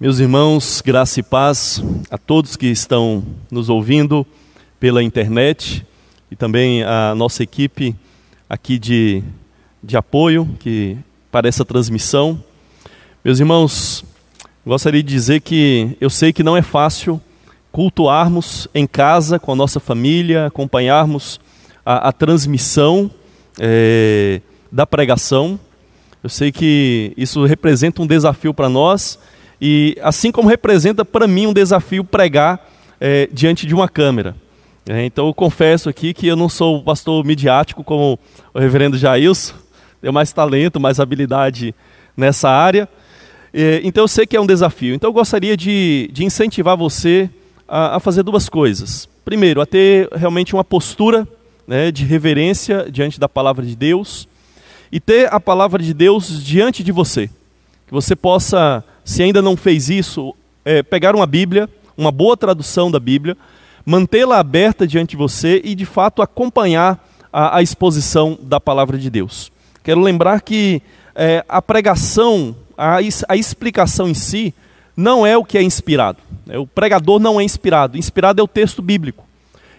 Meus irmãos, graça e paz a todos que estão nos ouvindo pela internet e também a nossa equipe aqui de, de apoio que para essa transmissão. Meus irmãos, gostaria de dizer que eu sei que não é fácil cultuarmos em casa com a nossa família, acompanharmos a, a transmissão é, da pregação. Eu sei que isso representa um desafio para nós e assim como representa para mim um desafio pregar é, diante de uma câmera. É, então eu confesso aqui que eu não sou pastor midiático como o reverendo Jailson, tenho mais talento, mais habilidade nessa área. É, então eu sei que é um desafio. Então eu gostaria de, de incentivar você a, a, fazer duas coisas. Primeiro, a ter realmente uma postura né, de reverência diante da palavra de Deus e ter a palavra de Deus diante de você. Que você possa se ainda não fez isso, é, pegar uma Bíblia, uma boa tradução da Bíblia, mantê-la aberta diante de você e, de fato, acompanhar a, a exposição da palavra de Deus. Quero lembrar que é, a pregação, a, a explicação em si, não é o que é inspirado. É, o pregador não é inspirado. Inspirado é o texto bíblico.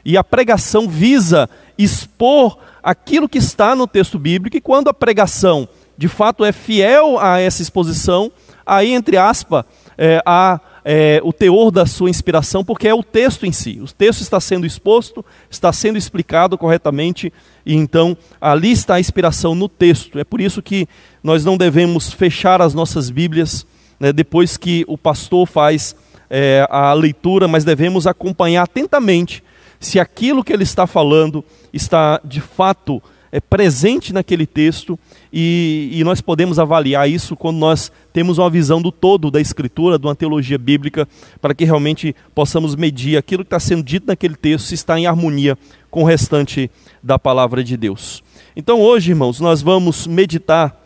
E a pregação visa expor aquilo que está no texto bíblico, e quando a pregação de fato é fiel a essa exposição, aí, entre aspas, é, há é, o teor da sua inspiração, porque é o texto em si. O texto está sendo exposto, está sendo explicado corretamente, e então ali está a inspiração no texto. É por isso que nós não devemos fechar as nossas Bíblias né, depois que o pastor faz é, a leitura, mas devemos acompanhar atentamente se aquilo que ele está falando está de fato é, presente naquele texto e, e, nós podemos avaliar isso quando nós temos uma visão do todo da Escritura, de uma teologia bíblica, para que realmente possamos medir aquilo que está sendo dito naquele texto, se está em harmonia com o restante da palavra de Deus. Então hoje, irmãos, nós vamos meditar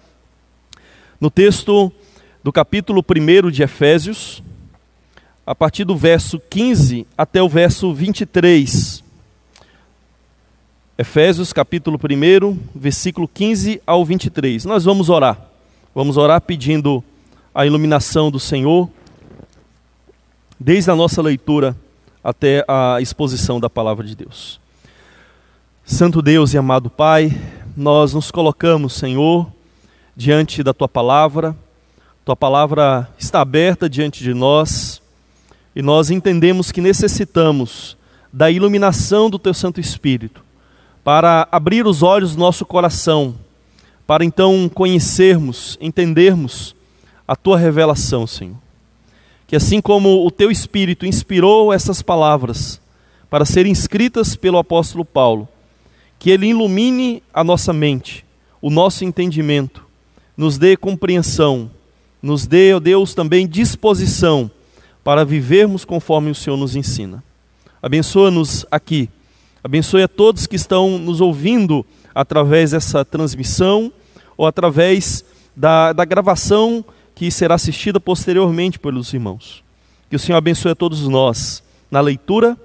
no texto do capítulo 1 de Efésios, a partir do verso 15 até o verso 23. Efésios capítulo 1, versículo 15 ao 23. Nós vamos orar. Vamos orar pedindo a iluminação do Senhor, desde a nossa leitura até a exposição da palavra de Deus. Santo Deus e amado Pai, nós nos colocamos, Senhor, diante da tua palavra. Tua palavra está aberta diante de nós e nós entendemos que necessitamos da iluminação do teu Santo Espírito para abrir os olhos do nosso coração, para então conhecermos, entendermos a tua revelação, Senhor. Que assim como o teu Espírito inspirou essas palavras para serem escritas pelo apóstolo Paulo, que ele ilumine a nossa mente, o nosso entendimento, nos dê compreensão, nos dê, ó Deus, também disposição para vivermos conforme o Senhor nos ensina. Abençoa-nos aqui Abençoe a todos que estão nos ouvindo através dessa transmissão ou através da, da gravação que será assistida posteriormente pelos irmãos. Que o Senhor abençoe a todos nós na leitura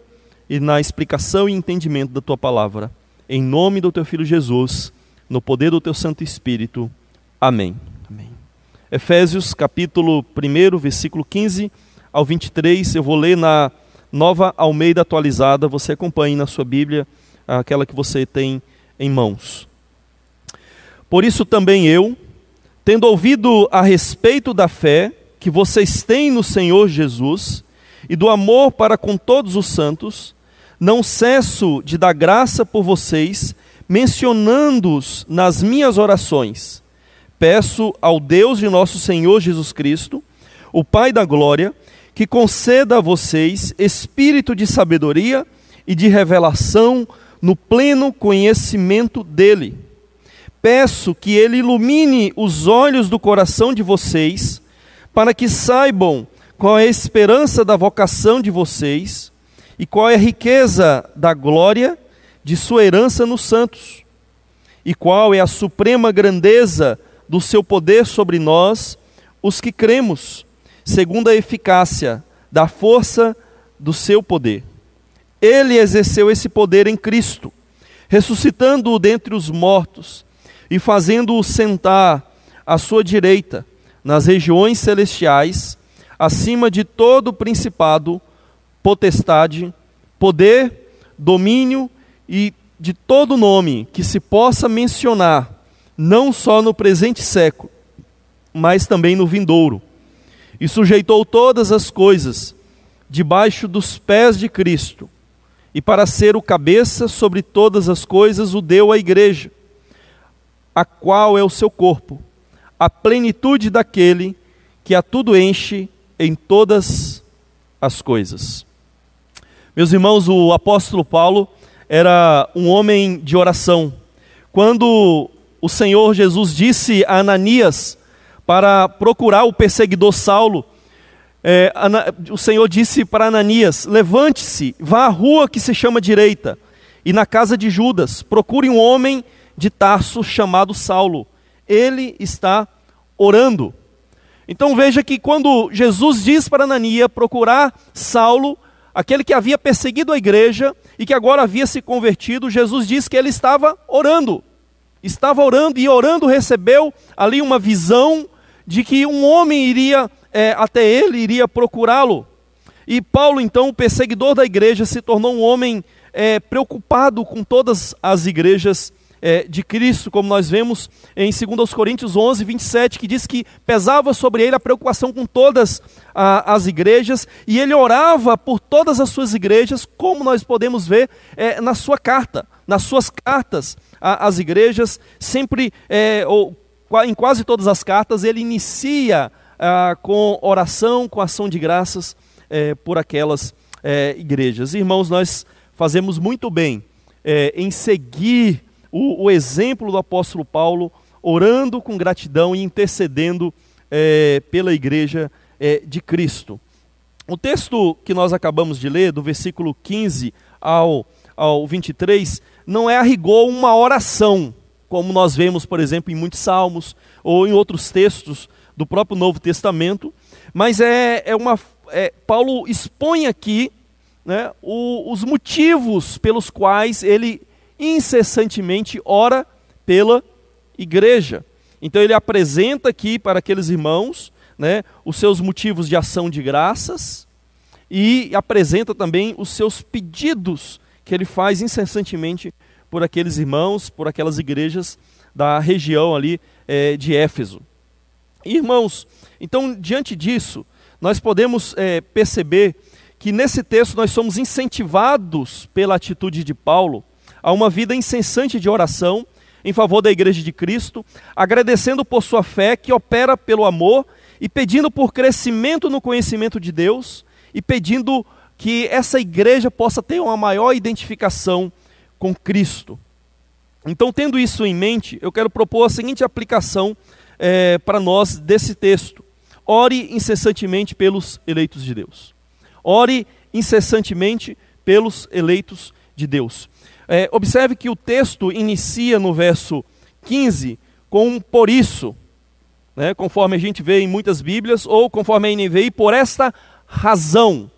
e na explicação e entendimento da tua palavra. Em nome do teu filho Jesus, no poder do teu Santo Espírito. Amém. Amém. Efésios capítulo 1, versículo 15 ao 23, eu vou ler na Nova Almeida atualizada, você acompanhe na sua Bíblia, aquela que você tem em mãos. Por isso também eu, tendo ouvido a respeito da fé que vocês têm no Senhor Jesus e do amor para com todos os santos, não cesso de dar graça por vocês, mencionando-os nas minhas orações. Peço ao Deus de nosso Senhor Jesus Cristo, o Pai da glória, que conceda a vocês espírito de sabedoria e de revelação no pleno conhecimento dele. Peço que ele ilumine os olhos do coração de vocês, para que saibam qual é a esperança da vocação de vocês e qual é a riqueza da glória de sua herança nos santos, e qual é a suprema grandeza do seu poder sobre nós, os que cremos segundo a eficácia da força do seu poder. Ele exerceu esse poder em Cristo, ressuscitando-o dentre os mortos e fazendo-o sentar à sua direita nas regiões celestiais, acima de todo principado, potestade, poder, domínio e de todo nome que se possa mencionar, não só no presente século, mas também no vindouro. E sujeitou todas as coisas debaixo dos pés de Cristo, e para ser o cabeça sobre todas as coisas, o deu à igreja, a qual é o seu corpo, a plenitude daquele que a tudo enche em todas as coisas. Meus irmãos, o apóstolo Paulo era um homem de oração. Quando o Senhor Jesus disse a Ananias para procurar o perseguidor Saulo, é, o Senhor disse para Ananias: Levante-se, vá à rua que se chama direita, e na casa de Judas, procure um homem de Tarso chamado Saulo. Ele está orando. Então veja que quando Jesus diz para Ananias procurar Saulo, aquele que havia perseguido a igreja e que agora havia se convertido, Jesus diz que ele estava orando. Estava orando e orando recebeu ali uma visão de que um homem iria é, até ele, iria procurá-lo. E Paulo, então, o perseguidor da igreja, se tornou um homem é, preocupado com todas as igrejas é, de Cristo, como nós vemos em 2 Coríntios 11, 27, que diz que pesava sobre ele a preocupação com todas a, as igrejas, e ele orava por todas as suas igrejas, como nós podemos ver é, na sua carta, nas suas cartas às igrejas, sempre, é, ou em quase todas as cartas, ele inicia ah, com oração, com ação de graças é, por aquelas é, igrejas. Irmãos, nós fazemos muito bem é, em seguir o, o, exemplo do apóstolo Paulo, orando com gratidão e intercedendo é, pela igreja é, de Cristo. O texto que nós acabamos de ler, do versículo 15 ao, ao 23, não é a rigor uma oração, como nós vemos, por exemplo, em muitos salmos ou em outros textos do próprio Novo Testamento, mas é, é uma. É, Paulo expõe aqui né, o, os motivos pelos quais ele incessantemente ora pela igreja. Então ele apresenta aqui para aqueles irmãos né, os seus motivos de ação de graças e apresenta também os seus pedidos que ele faz incessantemente por aqueles irmãos, por aquelas igrejas da região ali é, de Éfeso. Irmãos, então diante disso, nós podemos é, perceber que nesse texto nós somos incentivados pela atitude de Paulo a uma vida incessante de oração em favor da igreja de Cristo, agradecendo por sua fé que opera pelo amor e pedindo por crescimento no conhecimento de Deus e pedindo que essa igreja possa ter uma maior identificação com Cristo. Então, tendo isso em mente, eu quero propor a seguinte aplicação é, para nós desse texto. Ore incessantemente pelos eleitos de Deus. Ore incessantemente pelos eleitos de Deus. É, observe que o texto inicia no verso 15 com um por isso, né, conforme a gente vê em muitas Bíblias, ou conforme a NVI, por esta razão.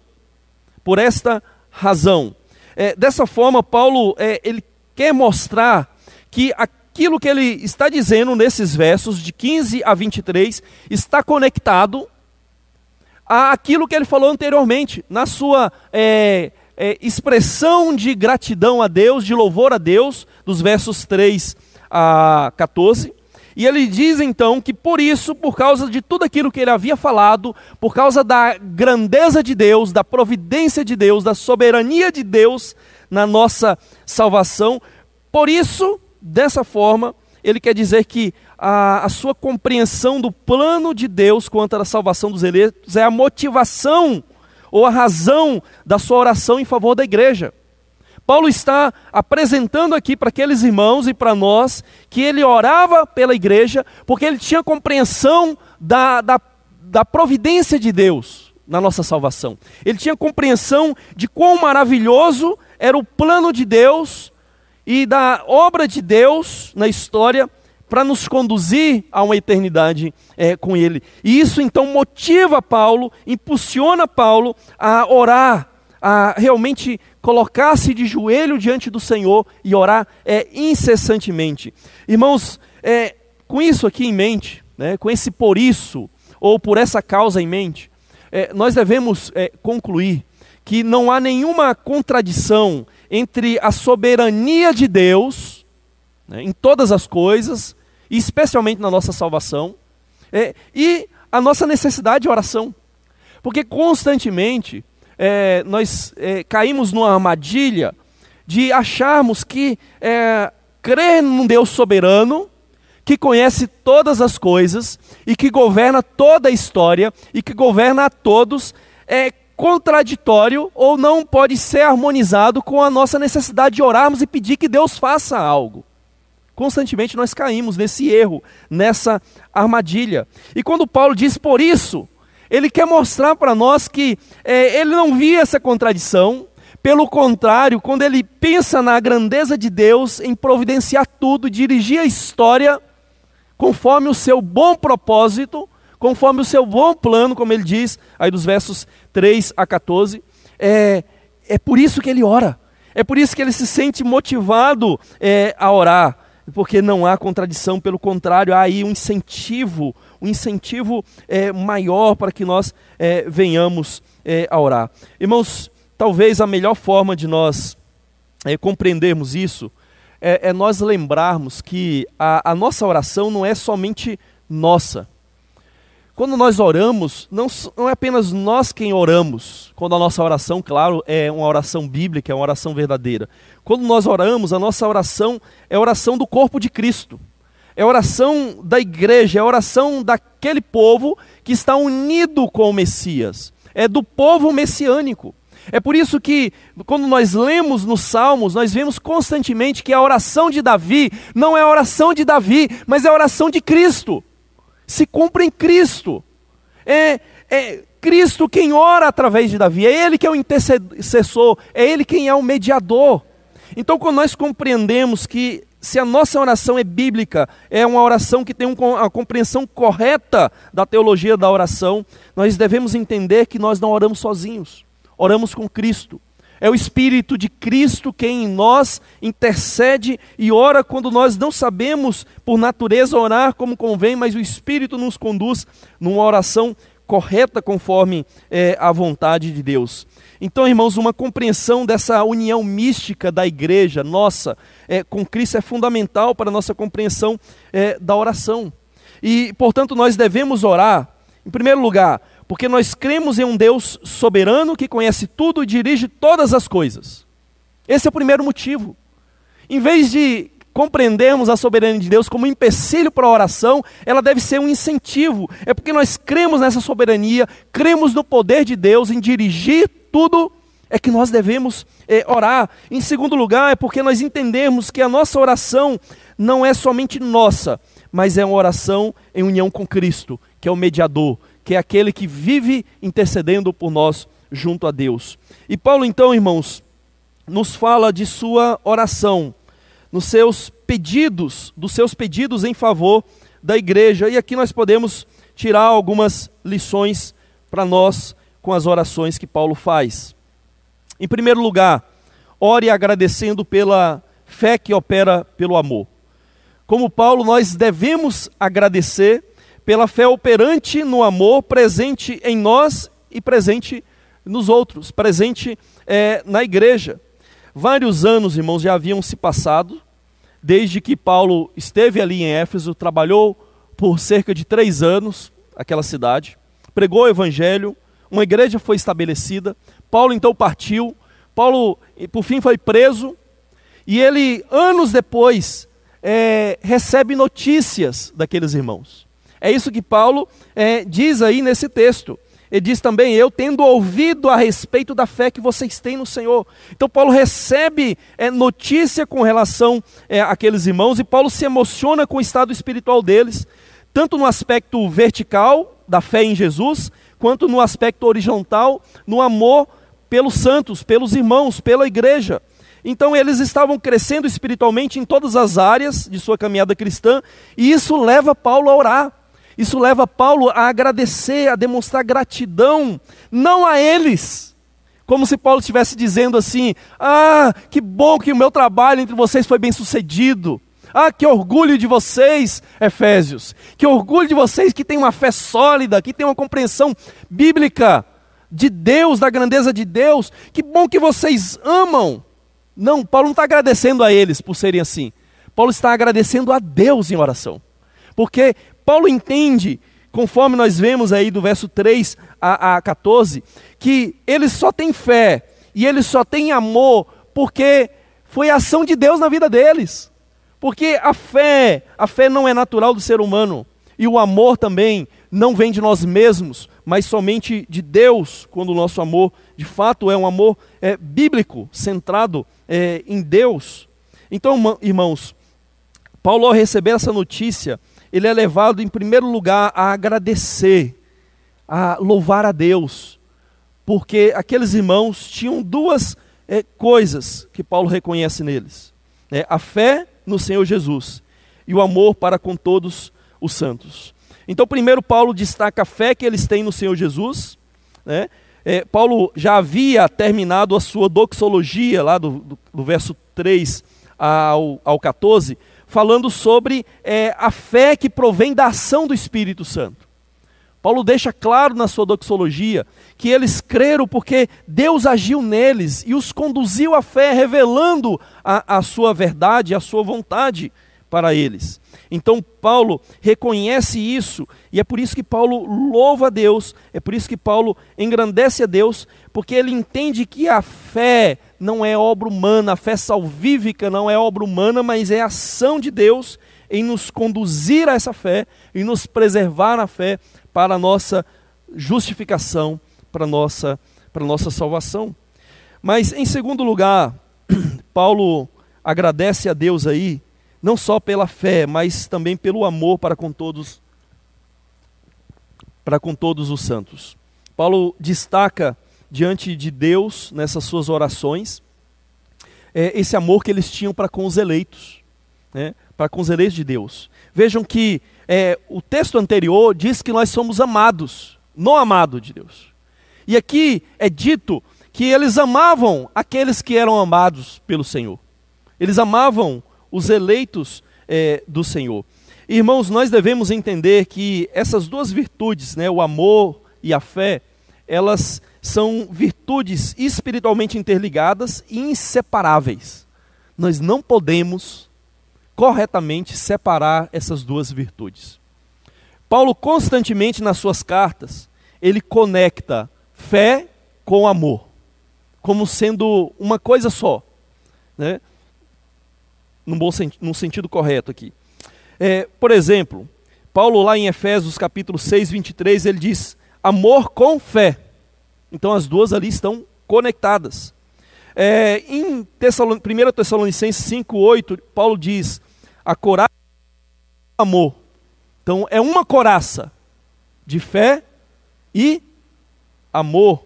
Por esta razão. É, dessa forma, Paulo é, ele quer mostrar que aquilo que ele está dizendo nesses versos, de 15 a 23, está conectado àquilo que ele falou anteriormente, na sua é, é, expressão de gratidão a Deus, de louvor a Deus, dos versos 3 a 14. E ele diz então que por isso, por causa de tudo aquilo que ele havia falado, por causa da grandeza de Deus, da providência de Deus, da soberania de Deus na nossa salvação, por isso, dessa forma, ele quer dizer que a, a, sua compreensão do plano de Deus quanto à salvação dos eleitos é a motivação ou a razão da sua oração em favor da igreja. Paulo está apresentando aqui para aqueles irmãos e para nós que ele orava pela igreja porque ele tinha compreensão da, da, da providência de Deus na nossa salvação. Ele tinha compreensão de quão maravilhoso era o plano de Deus e da obra de Deus na história para nos conduzir a uma eternidade é, com Ele. E isso então motiva Paulo, impulsiona Paulo a orar, a realmente colocar-se de joelho diante do Senhor e orar é, incessantemente. Irmãos, é, com isso aqui em mente, né, com esse por isso, ou por essa causa em mente, é, nós devemos é, concluir que não há nenhuma contradição entre a soberania de Deus né, em todas as coisas, especialmente na nossa salvação, é, e a nossa necessidade de oração. Porque constantemente é, nós é, caímos numa armadilha de acharmos que é, crer num Deus soberano, que conhece todas as coisas e que governa toda a história e que governa a todos, é contraditório ou não pode ser harmonizado com a nossa necessidade de orarmos e pedir que Deus faça algo. Constantemente nós caímos nesse erro, nessa armadilha. E quando Paulo diz por isso, ele quer mostrar para nós que é, ele não via essa contradição, pelo contrário, quando ele pensa na grandeza de Deus em providenciar tudo, dirigir a história conforme o seu bom propósito, conforme o seu bom plano, como ele diz aí dos versos 3 a 14, é, é por isso que ele ora, é por isso que ele se sente motivado é, a orar, porque não há contradição, pelo contrário, há aí um incentivo, um incentivo é, maior para que nós é, venhamos é, a orar. Irmãos, Talvez a melhor forma de nós é, compreendermos isso é, é, nós lembrarmos que a, a nossa oração não é somente nossa. Quando nós oramos, não, não, é apenas nós quem oramos. Quando a nossa oração, claro, é uma oração bíblica, é uma oração verdadeira. Quando nós oramos, a nossa oração é a oração do corpo de Cristo. É a oração da igreja, é a oração daquele povo que está unido com o Messias. É do povo messiânico. É por isso que, quando nós lemos nos Salmos, nós vemos constantemente que a oração de Davi não é a oração de Davi, mas é a oração de Cristo. Se cumpre em Cristo. É, é Cristo quem ora através de Davi, é Ele que é o intercessor, é Ele quem é o mediador. Então, quando nós compreendemos que se a nossa oração é bíblica, é uma oração que tem uma compreensão correta da teologia da oração, nós devemos entender que nós não oramos sozinhos oramos com Cristo. É o Espírito de Cristo quem em nós intercede e ora quando nós não sabemos, por natureza, orar como convém, mas o Espírito nos conduz numa oração correta conforme é, a vontade de Deus. Então, irmãos, uma compreensão dessa união mística da igreja nossa é, com Cristo é fundamental para a nossa compreensão é, da oração. E, portanto, nós devemos orar, em primeiro lugar, porque nós cremos em um Deus soberano que conhece tudo e dirige todas as coisas. Esse é o primeiro motivo. Em vez de compreendermos a soberania de Deus como um empecilho para a oração, ela deve ser um incentivo. É porque nós cremos nessa soberania, cremos no poder de Deus em dirigir tudo, é que nós devemos é, orar. Em segundo lugar, é porque nós entendemos que a nossa oração não é somente nossa, mas é uma oração em união com Cristo, que é o mediador, que é aquele que vive intercedendo por nós junto a Deus. E Paulo, então, irmãos, nos fala de sua oração, nos seus pedidos, dos seus pedidos em favor da igreja. E aqui nós podemos tirar algumas lições para nós com as orações que Paulo faz. Em primeiro lugar, ore agradecendo pela fé que opera pelo amor. Como Paulo, nós devemos agradecer pela fé operante no amor, presente em nós e presente nos outros, presente é, na igreja. Vários anos, irmãos, já haviam se passado, desde que Paulo esteve ali em Éfeso, trabalhou por cerca de três anos aquela cidade, pregou o evangelho, uma igreja foi estabelecida, Paulo então partiu, Paulo por fim foi preso, e ele, anos depois, é, recebe notícias daqueles irmãos. É isso que Paulo é, diz aí nesse texto. Ele diz também: Eu tendo ouvido a respeito da fé que vocês têm no Senhor. Então, Paulo recebe é, notícia com relação é, àqueles irmãos e Paulo se emociona com o estado espiritual deles, tanto no aspecto vertical da fé em Jesus, quanto no aspecto horizontal, no amor pelos santos, pelos irmãos, pela igreja. Então eles estavam crescendo espiritualmente em todas as áreas de sua caminhada cristã, e isso leva Paulo a orar. Isso leva Paulo a agradecer, a demonstrar gratidão, não a eles, como se Paulo estivesse dizendo assim: Ah, que bom que o meu trabalho entre vocês foi bem sucedido. Ah, que orgulho de vocês, Efésios. Que orgulho de vocês que têm uma fé sólida, que têm uma compreensão bíblica de Deus, da grandeza de Deus. Que bom que vocês amam. Não, Paulo não está agradecendo a eles por serem assim. Paulo está agradecendo a Deus em oração. Porque Paulo entende, conforme nós vemos aí do verso 3 a, a 14, que eles só têm fé e eles só têm amor porque foi a ação de Deus na vida deles. Porque a fé, a fé não é natural do ser humano. E o amor também não vem de nós mesmos, mas somente de Deus, quando o nosso amor, de fato, é um amor é, bíblico, centrado é, em Deus. Então, irmãos, Paulo, ao receber essa notícia, ele é levado, em primeiro lugar, a agradecer, a louvar a Deus, porque aqueles irmãos tinham duas é, coisas que Paulo reconhece neles: é, a fé no Senhor Jesus e o amor para com todos os santos. Então, primeiro, Paulo destaca a fé que eles têm no Senhor Jesus. Né? É, Paulo já havia terminado a sua doxologia, lá do, do, do verso 3 ao, ao 14, falando sobre é, a fé que provém da ação do Espírito Santo. Paulo deixa claro na sua doxologia que eles creram porque Deus agiu neles e os conduziu à fé, revelando a, a sua verdade, a sua vontade para eles. Então Paulo reconhece isso, e é por isso que Paulo louva a Deus, é por isso que Paulo engrandece a Deus, porque ele entende que a fé não é obra humana, a fé salvífica não é obra humana, mas é ação de Deus em nos conduzir a essa fé, e nos preservar na fé para a nossa justificação, para a nossa, para a nossa salvação. Mas, em segundo lugar, Paulo agradece a Deus aí, não só pela fé, mas também pelo amor para com todos, para com todos os santos. Paulo destaca diante de Deus nessas suas orações é, esse amor que eles tinham para com os eleitos, né, para com os eleitos de Deus. Vejam que é, o texto anterior diz que nós somos amados, no amado de Deus. E aqui é dito que eles amavam aqueles que eram amados pelo Senhor. Eles amavam os eleitos é, do Senhor. Irmãos, nós devemos entender que essas duas virtudes, né, o amor e a fé, elas são virtudes espiritualmente interligadas e inseparáveis. Nós não podemos corretamente separar essas duas virtudes. Paulo constantemente nas suas cartas, ele conecta fé com amor, como sendo uma coisa só, né? num, bom, num sentido correto aqui. É, por exemplo, Paulo lá em Efésios capítulo 6, 23, ele diz, amor com fé. Então as duas ali estão conectadas. É, em Tessalon... 1 Tessalonicenses 5,8, Paulo diz: a coraça é amor. Então é uma coraça de fé e amor.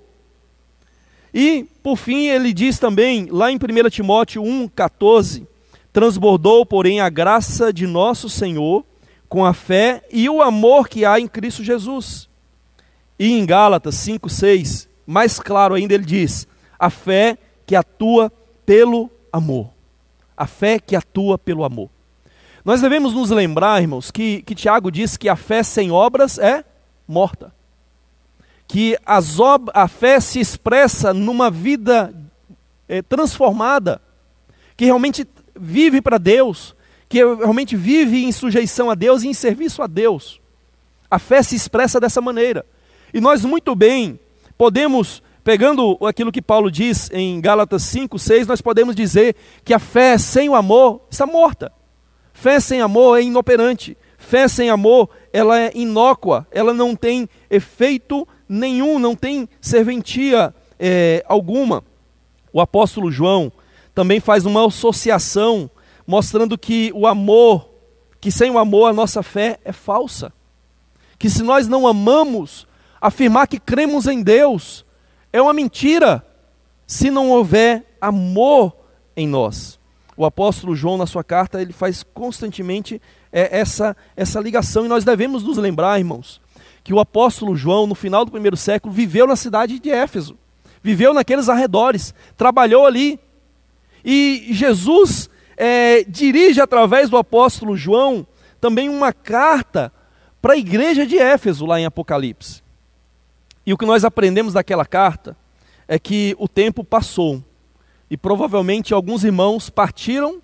E, por fim, ele diz também, lá em 1 Timóteo 1,14: transbordou, porém, a graça de nosso Senhor com a fé e o amor que há em Cristo Jesus. E em Gálatas 5,6, mais claro ainda, ele diz: a fé que atua pelo amor. A fé que atua pelo amor. Nós devemos nos lembrar, irmãos, que, que Tiago diz que a fé sem obras é morta. Que as ob a fé se expressa numa vida é, transformada, que realmente vive para Deus, que realmente vive em sujeição a Deus e em serviço a Deus. A fé se expressa dessa maneira. E nós muito bem podemos Pegando aquilo que Paulo diz em Gálatas 5, 6, nós podemos dizer que a fé sem o amor está morta. Fé sem amor é inoperante. Fé sem amor, ela é inócua, ela não tem efeito nenhum, não tem serventia é, alguma. O apóstolo João também faz uma associação mostrando que o amor, que sem o amor a nossa fé é falsa. Que se nós não amamos, afirmar que cremos em Deus é uma mentira se não houver amor em nós. O apóstolo João, na sua carta, ele faz constantemente é, essa, essa ligação, e nós devemos nos lembrar, irmãos, que o apóstolo João, no final do primeiro século, viveu na cidade de Éfeso, viveu naqueles arredores, trabalhou ali. E Jesus é, dirige através do apóstolo João também uma carta para a igreja de Éfeso, lá em Apocalipse. E o que nós aprendemos daquela carta é que o tempo passou e provavelmente alguns irmãos partiram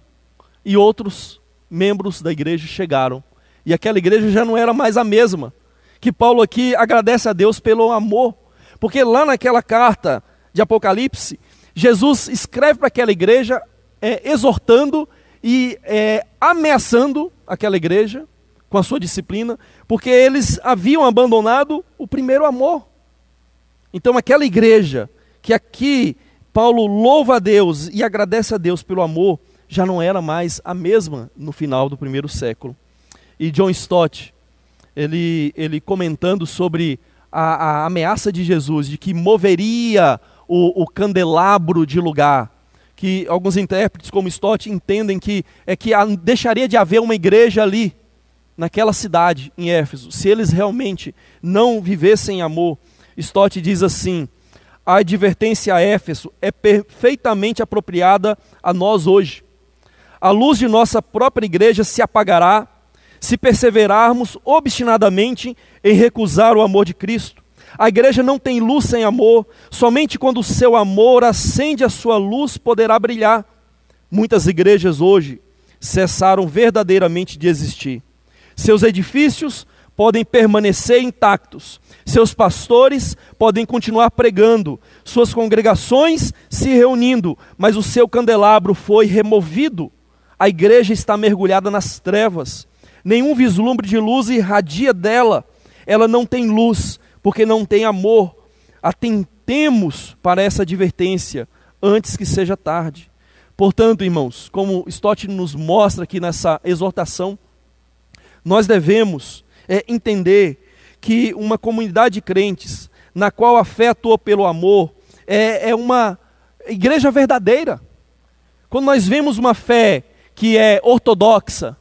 e outros membros da igreja chegaram. E aquela igreja já não era mais a mesma. Que Paulo aqui agradece a Deus pelo amor, porque lá naquela carta de Apocalipse, Jesus escreve para aquela igreja é, exortando e é, ameaçando aquela igreja com a sua disciplina, porque eles haviam abandonado o primeiro amor. Então, aquela igreja que aqui Paulo louva a Deus e agradece a Deus pelo amor, já não era mais a mesma no final do primeiro século. E John Stott, ele, ele comentando sobre a, a ameaça de Jesus, de que moveria o, o candelabro de lugar, que alguns intérpretes, como Stott, entendem que é que deixaria de haver uma igreja ali, naquela cidade, em Éfeso, se eles realmente não vivessem amor. Stott diz assim: a advertência a Éfeso é perfeitamente apropriada a nós hoje. A luz de nossa própria igreja se apagará se perseverarmos obstinadamente em recusar o amor de Cristo. A igreja não tem luz sem amor, somente quando o seu amor acende a sua luz poderá brilhar. Muitas igrejas hoje cessaram verdadeiramente de existir. Seus edifícios podem permanecer intactos, seus pastores podem continuar pregando, suas congregações se reunindo, mas o seu candelabro foi removido. A igreja está mergulhada nas trevas. Nenhum vislumbre de luz irradia dela. Ela não tem luz, porque não tem amor. Atentemos para essa advertência antes que seja tarde. Portanto, irmãos, como Stott nos mostra aqui nessa exortação, nós devemos é, entender que uma comunidade de crentes, na qual a fé atua pelo amor, é, é uma igreja verdadeira. Quando nós vemos uma fé que é ortodoxa,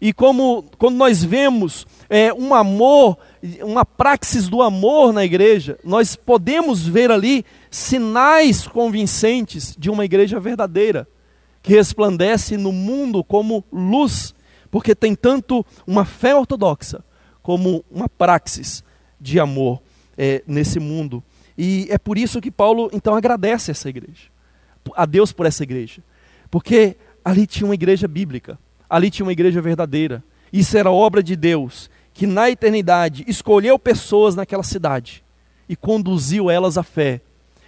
e como quando nós vemos é, um amor, uma praxis do amor na igreja, nós podemos ver ali sinais convincentes de uma igreja verdadeira, que resplandece no mundo como luz, porque tem tanto uma fé ortodoxa como uma praxis de amor é, nesse mundo. E é por isso que Paulo então agradece essa igreja, a Deus por essa igreja, porque ali tinha uma igreja bíblica ali tinha uma igreja verdadeira. Isso era obra de Deus, que na eternidade escolheu pessoas naquela cidade e conduziu elas à fé.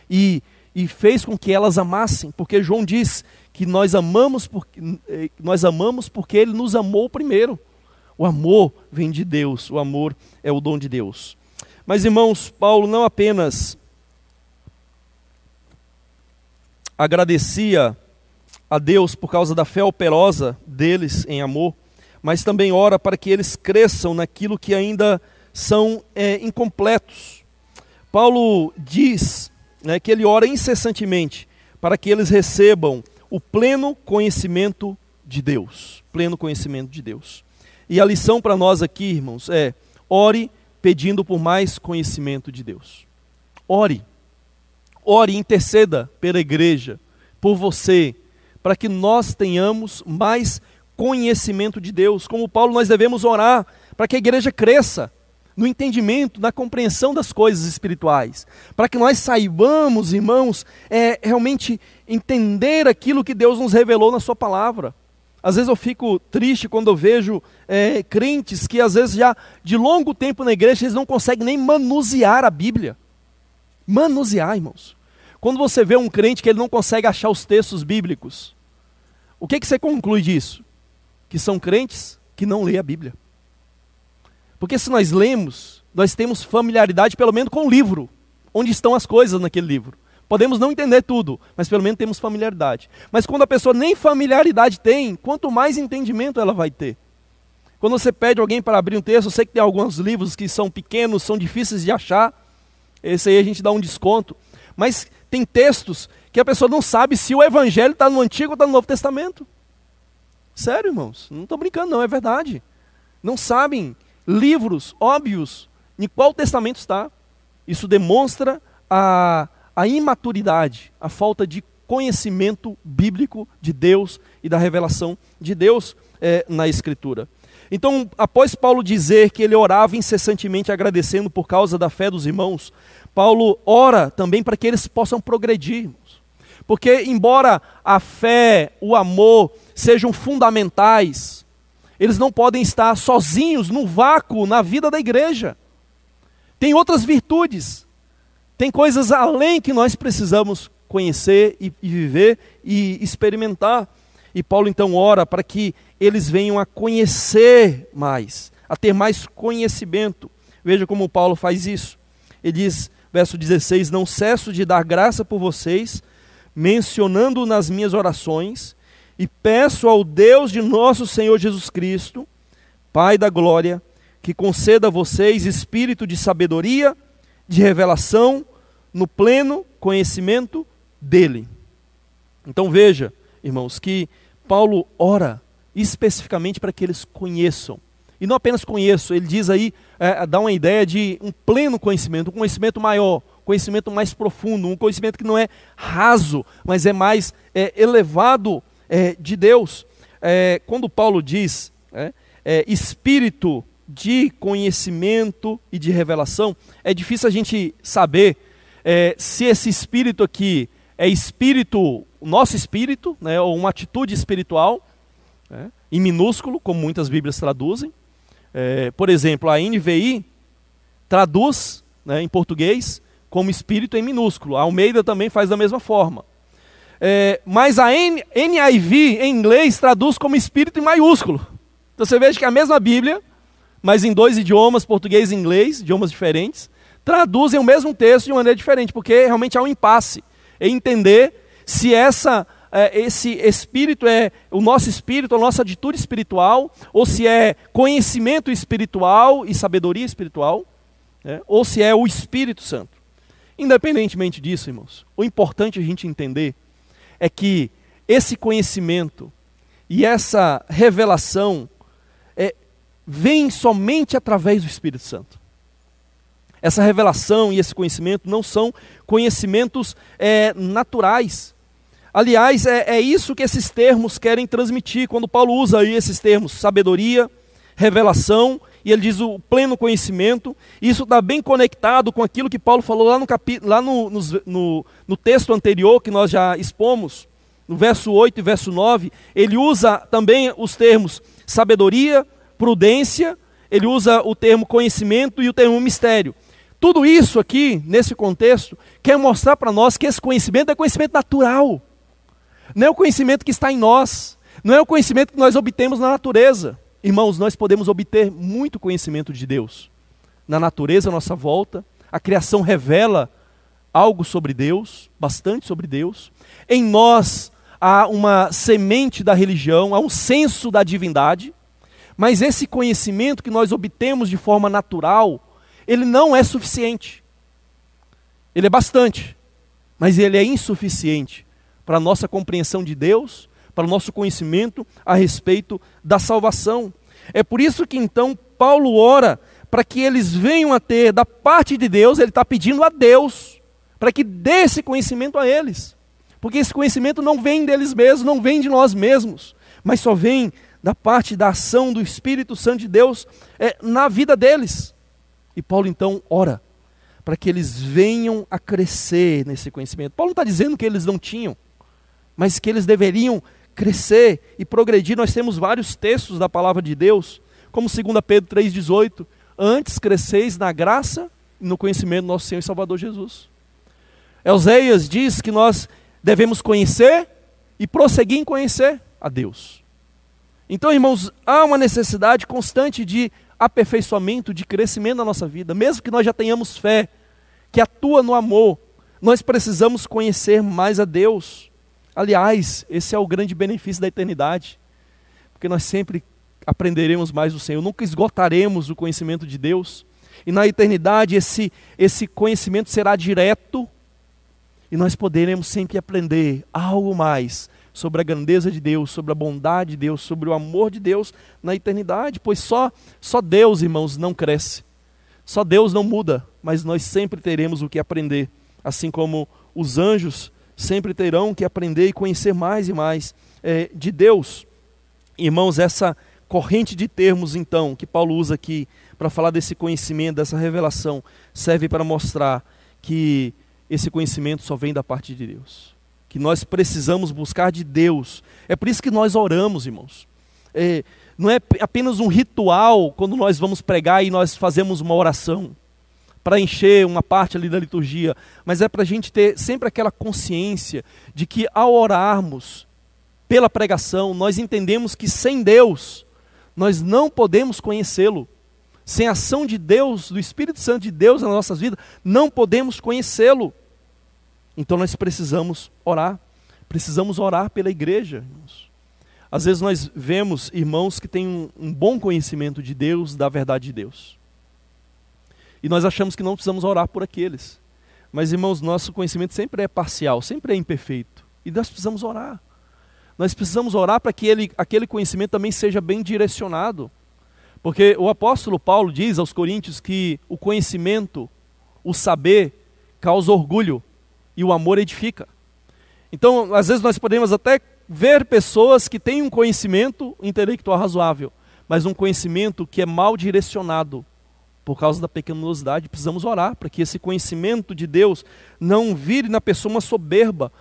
E, e fez com que elas amassem, porque João diz que nós amamos porque, eh, nós amamos porque ele nos amou primeiro. O amor vem de Deus, o amor é o dom de Deus. Mas irmãos, Paulo não apenas agradecia a Deus por causa da fé operosa deles em amor, mas também ora para que eles cresçam naquilo que ainda são é, incompletos. Paulo diz né, que ele ora incessantemente para que eles recebam o pleno conhecimento de Deus. Pleno conhecimento de Deus. E a lição para nós aqui, irmãos, é: ore pedindo por mais conhecimento de Deus. Ore. Ore, interceda pela igreja, por você, para que nós tenhamos mais conhecimento de Deus. Como Paulo, nós devemos orar para que a igreja cresça no entendimento, na compreensão das coisas espirituais, para que nós saibamos, irmãos, é, realmente entender aquilo que Deus nos revelou na Sua palavra. Às vezes eu fico triste quando eu vejo é, crentes que, às vezes, já de longo tempo na igreja, eles não conseguem nem manusear a Bíblia. Manusear, irmãos. Quando você vê um crente que ele não consegue achar os textos bíblicos, o que, que você conclui disso? Que são crentes que não lê a Bíblia. Porque se nós lemos, nós temos familiaridade pelo menos com o livro, onde estão as coisas naquele livro. Podemos não entender tudo, mas pelo menos temos familiaridade. Mas quando a pessoa nem familiaridade tem, quanto mais entendimento ela vai ter. Quando você pede alguém para abrir um texto, eu sei que tem alguns livros que são pequenos, são difíceis de achar. Esse aí a gente dá um desconto. Mas tem textos que a pessoa não sabe se o evangelho está no Antigo ou está no Novo Testamento. Sério, irmãos, não estou brincando, não, é verdade. Não sabem livros óbvios em qual testamento está. Isso demonstra a, a imaturidade, a falta de conhecimento bíblico de Deus e da revelação de Deus é, na Escritura. Então, após Paulo dizer que ele orava incessantemente agradecendo por causa da fé dos irmãos, Paulo ora também para que eles possam progredir. Porque, embora a fé, o amor sejam fundamentais, eles não podem estar sozinhos, no vácuo, na vida da igreja. Tem outras virtudes, tem coisas além que nós precisamos conhecer e, e viver e experimentar. E Paulo então ora para que eles venham a conhecer mais, a ter mais conhecimento. Veja como Paulo faz isso. Ele diz, verso 16: Não cesso de dar graça por vocês, mencionando nas minhas orações, e peço ao Deus de nosso Senhor Jesus Cristo, Pai da glória, que conceda a vocês espírito de sabedoria, de revelação, no pleno conhecimento dele. Então veja, irmãos, que Paulo ora especificamente para que eles conheçam. E não apenas conheçam, ele diz aí, é, dá uma ideia de um pleno conhecimento, um conhecimento maior, conhecimento mais profundo, um conhecimento que não é raso, mas é mais é, elevado é, de Deus. É, quando Paulo diz é, é, espírito de conhecimento e de revelação, é difícil a gente saber se esse espírito aqui é espírito, nosso espírito, né, ou uma atitude espiritual, né, em minúsculo, como muitas Bíblias traduzem. É, por exemplo, a NVI traduz né, em português como espírito em minúsculo. A Almeida também faz da mesma forma. É, mas a N, NIV em inglês traduz como espírito em maiúsculo. Então você veja que a mesma Bíblia, mas em dois idiomas, português e inglês, idiomas diferentes, traduzem o mesmo texto de maneira diferente, porque realmente há um impasse em entender se essa é, esse espírito é o nosso espírito, a nossa atitude espiritual, ou se é conhecimento espiritual e sabedoria espiritual, né, ou se é o Espírito Santo. Independentemente disso, irmãos, o importante a gente entender é que esse conhecimento e essa revelação vem somente através do Espírito Santo. Essa revelação e esse conhecimento não são conhecimentos é, naturais. Aliás, é, é, isso que esses termos querem transmitir. Quando Paulo usa aí esses termos, sabedoria, revelação, e ele diz o pleno conhecimento, isso está bem conectado com aquilo que Paulo falou lá, no, capi, lá no, no, no, texto anterior que nós já expomos, no verso 8 e verso 9. Ele usa também os termos sabedoria, prudência, ele usa o termo conhecimento e o termo mistério. Tudo isso aqui, nesse contexto, quer mostrar para nós que esse conhecimento é conhecimento natural. Não é o conhecimento que está em nós. Não é o conhecimento que nós obtemos na natureza. Irmãos, nós podemos obter muito conhecimento de Deus. Na natureza à nossa volta, a criação revela algo sobre Deus, bastante sobre Deus. Em nós há uma semente da religião, há um senso da divindade. Mas esse conhecimento que nós obtemos de forma natural, ele não é suficiente. Ele é bastante, mas ele é insuficiente para a nossa compreensão de Deus, para o nosso conhecimento a respeito da salvação. É por isso que então Paulo ora para que eles venham a ter da parte de Deus, ele está pedindo a Deus, para que dê esse conhecimento a eles. Porque esse conhecimento não vem deles mesmos, não vem de nós mesmos, mas só vem da parte da ação do Espírito Santo de Deus é, na vida deles. E Paulo então ora para que eles venham a crescer nesse conhecimento. Paulo não está dizendo que eles não tinham, mas que eles deveriam crescer e progredir. Nós temos vários textos da palavra de Deus, como 2 Pedro 3,18: Antes cresceis na graça e no conhecimento do nosso Senhor e Salvador Jesus. Euséias diz que nós devemos conhecer e prosseguir em conhecer a Deus. Então, irmãos, há uma necessidade constante de aperfeiçoamento, de crescimento na nossa vida, mesmo que nós já tenhamos fé, que atua no amor, nós precisamos conhecer mais a Deus. Aliás, esse é o grande benefício da eternidade, porque nós sempre aprenderemos mais do Senhor, nunca esgotaremos o conhecimento de Deus, e na eternidade esse, esse conhecimento será direto, e nós poderemos sempre aprender algo mais sobre a grandeza de Deus, sobre a bondade de Deus, sobre o amor de Deus na eternidade, pois só só Deus, irmãos, não cresce. Só Deus não muda, mas nós sempre teremos o que aprender, assim como os anjos sempre terão que aprender e conhecer mais e mais é, de Deus. Irmãos, essa corrente de termos, então, que Paulo usa aqui para falar desse conhecimento, dessa revelação, serve para mostrar que esse conhecimento só vem da parte de Deus. Que nós precisamos buscar de Deus. É por isso que nós oramos, irmãos. É, não é apenas um ritual quando nós vamos pregar e nós fazemos uma oração para encher uma parte ali da liturgia, mas é para a gente ter sempre aquela consciência de que ao orarmos pela pregação, nós entendemos que sem Deus nós não podemos conhecê-lo. Sem a ação de Deus, do Espírito Santo de Deus nas nossas vidas, não podemos conhecê-lo. Então nós precisamos orar. Precisamos orar pela igreja. Às vezes nós vemos irmãos que têm um, um bom conhecimento de Deus, da verdade de Deus. E nós achamos que não precisamos orar por aqueles. Mas, irmãos, nosso conhecimento sempre é parcial, sempre é imperfeito. E nós precisamos orar. Nós precisamos orar para que ele, aquele conhecimento também seja bem direcionado. Porque o apóstolo Paulo diz aos Coríntios que o conhecimento, o saber, causa orgulho e o amor edifica. Então, às vezes nós podemos até ver pessoas que têm um conhecimento intelectual razoável, mas um conhecimento que é mal direcionado por causa da pecaminosidade. Precisamos orar para que esse conhecimento de Deus não vire na pessoa uma soberba.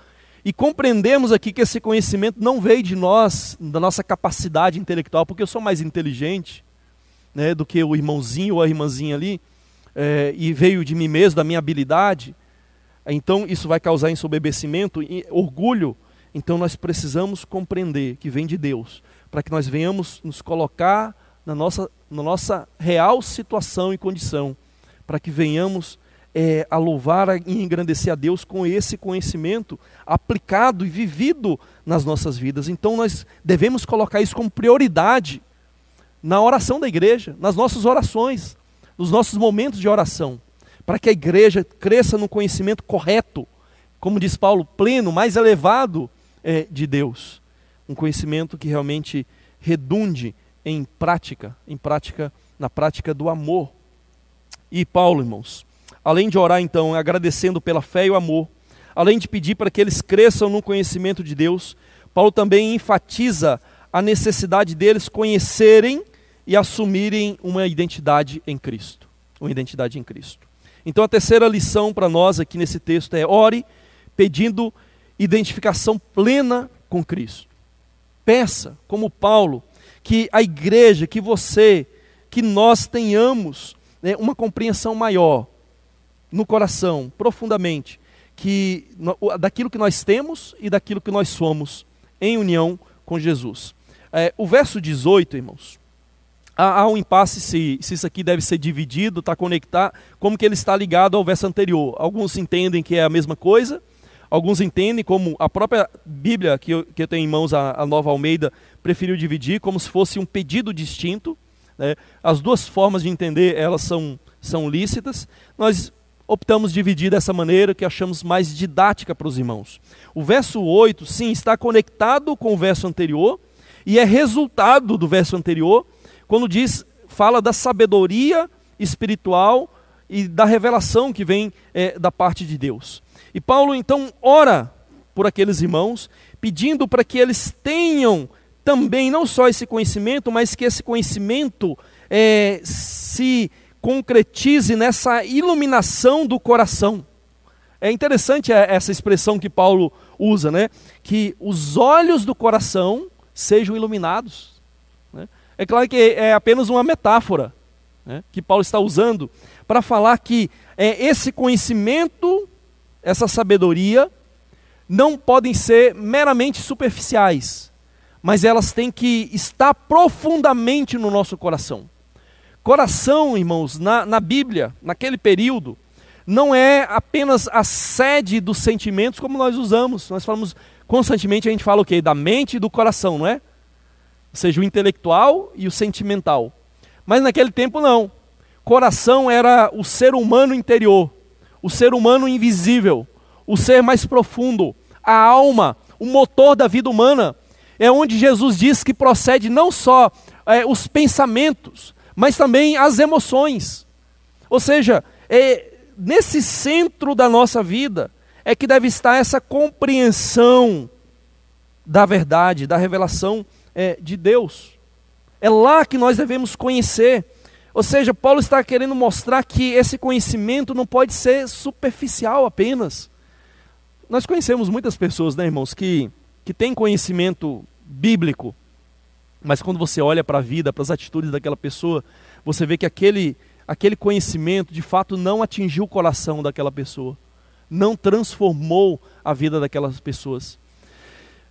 E compreendemos aqui que esse conhecimento não veio de nós, da nossa capacidade intelectual, porque eu sou mais inteligente né, do que o irmãozinho ou a irmãzinha ali, é, e veio de mim mesmo, da minha habilidade, então isso vai causar ensoberbecimento e orgulho. Então nós precisamos compreender que vem de Deus, para que nós venhamos nos colocar na nossa, na nossa real situação e condição, para que venhamos é, a louvar e engrandecer a Deus com esse conhecimento aplicado e vivido nas nossas vidas. Então nós devemos colocar isso como prioridade na oração da igreja, nas nossas orações, nos nossos momentos de oração, para que a igreja cresça no conhecimento correto, como diz Paulo, pleno, mais elevado é, de Deus. Um conhecimento que realmente redunde em prática, em prática, na prática do amor. E Paulo, irmãos, além de orar então, agradecendo pela fé e o amor, além de pedir para que eles cresçam no conhecimento de Deus, Paulo também enfatiza a necessidade deles conhecerem e assumirem uma identidade em Cristo. Uma identidade em Cristo. Então a terceira lição para nós aqui nesse texto é ore pedindo identificação plena com Cristo. Peça, como Paulo, que a igreja, que você, que nós tenhamos né, uma compreensão maior no coração, profundamente, que daquilo que nós temos e daquilo que nós somos em união com Jesus. É, o verso 18, irmãos, há, há um impasse se, se isso aqui deve ser dividido, está conectado, como que ele está ligado ao verso anterior. Alguns entendem que é a mesma coisa, alguns entendem como a própria Bíblia, que eu, que eu tenho em mãos, a, a Nova Almeida, preferiu dividir como se fosse um pedido distinto. Né? As duas formas de entender, elas são, são lícitas. Nós optamos dividir dessa maneira que achamos mais didática para os irmãos. O verso 8, sim, está conectado com o verso anterior, e é resultado do verso anterior, quando diz, fala da sabedoria espiritual e da revelação que vem é, da parte de Deus. E Paulo então ora por aqueles irmãos, pedindo para que eles tenham também não só esse conhecimento, mas que esse conhecimento é, se concretize nessa iluminação do coração. É interessante é, essa expressão que Paulo usa, né? Que os olhos do coração sejam iluminados. É claro que é apenas uma metáfora né, que Paulo está usando para falar que é, esse conhecimento, essa sabedoria, não podem ser meramente superficiais, mas elas têm que estar profundamente no nosso coração. Coração, irmãos, na, na Bíblia, naquele período, não é apenas a sede dos sentimentos como nós usamos. Nós falamos constantemente, a gente fala o quê? Da mente e do coração, não é? Ou seja, o intelectual e o sentimental. Mas naquele tempo não. Coração era o ser humano interior, o ser humano invisível, o ser mais profundo, a alma, o motor da vida humana. É onde Jesus diz que procede não só é, os pensamentos, mas também as emoções. Ou seja, é, nesse centro da nossa vida, é que deve estar essa compreensão da verdade, da revelação é, de Deus. É lá que nós devemos conhecer. Ou seja, Paulo está querendo mostrar que esse conhecimento não pode ser superficial apenas. Nós conhecemos muitas pessoas, né, irmãos, que, que têm conhecimento bíblico, mas quando você olha para a vida, para as atitudes daquela pessoa, você vê que aquele, aquele conhecimento de fato não atingiu o coração daquela pessoa, não transformou a vida daquelas pessoas.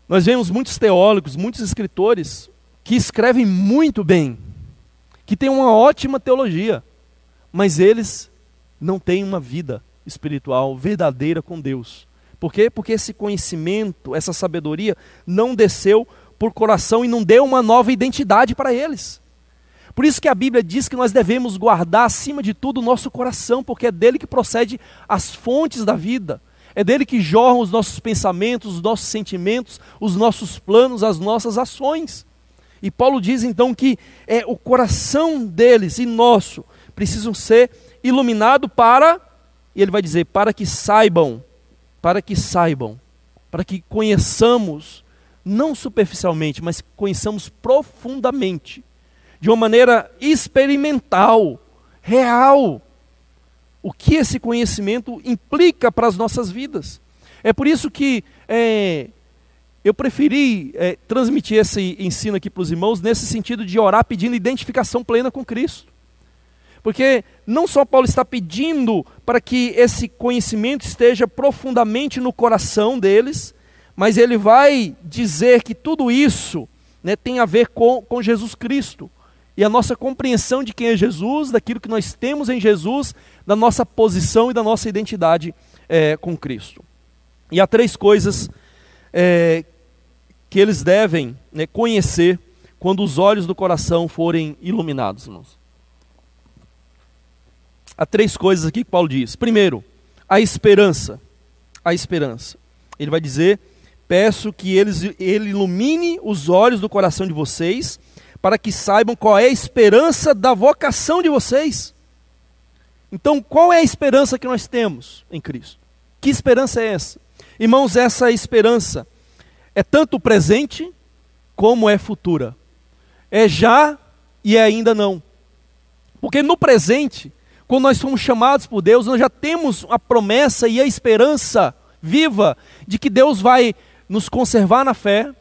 Nós vemos muitos teólogos, muitos escritores que escrevem muito bem, que têm uma ótima teologia, mas eles não têm uma vida espiritual verdadeira com Deus. Por quê? Porque esse conhecimento, essa sabedoria não desceu por coração e não deu uma nova identidade para eles. Por isso que a Bíblia diz que nós devemos guardar acima de tudo o nosso coração, porque é dele que procede as fontes da vida. É dele que jorram os nossos pensamentos, os nossos sentimentos, os nossos planos, as nossas ações. E Paulo diz então que é o coração deles e nosso precisam ser iluminado para, e ele vai dizer, para que saibam, para que saibam, para que conheçamos, não superficialmente, mas conheçamos profundamente, de uma maneira experimental, real, o que esse conhecimento implica para as nossas vidas. É por isso que é, eu preferi é, transmitir esse ensino aqui para os irmãos nesse sentido de orar pedindo identificação plena com Cristo. Porque não só Paulo está pedindo para que esse conhecimento esteja profundamente no coração deles, mas ele vai dizer que tudo isso né, tem a ver com, com Jesus Cristo e a nossa compreensão de quem é Jesus, daquilo que nós temos em Jesus, da nossa posição e da nossa identidade é, com Cristo. E há três coisas é, que eles devem né, conhecer quando os olhos do coração forem iluminados, irmãos. Há três coisas aqui que Paulo diz. Primeiro, a esperança. A esperança. Ele vai dizer: Peço que eles, ele ilumine os olhos do coração de vocês para que saibam qual é a esperança da vocação de vocês. Então, qual é a esperança que nós temos em Cristo? Que esperança é essa? Irmãos, essa esperança é tanto presente como é futura. É já e é ainda não. Porque no presente, quando nós somos chamados por Deus, nós já temos a promessa e a esperança viva de que Deus vai nos conservar na fé,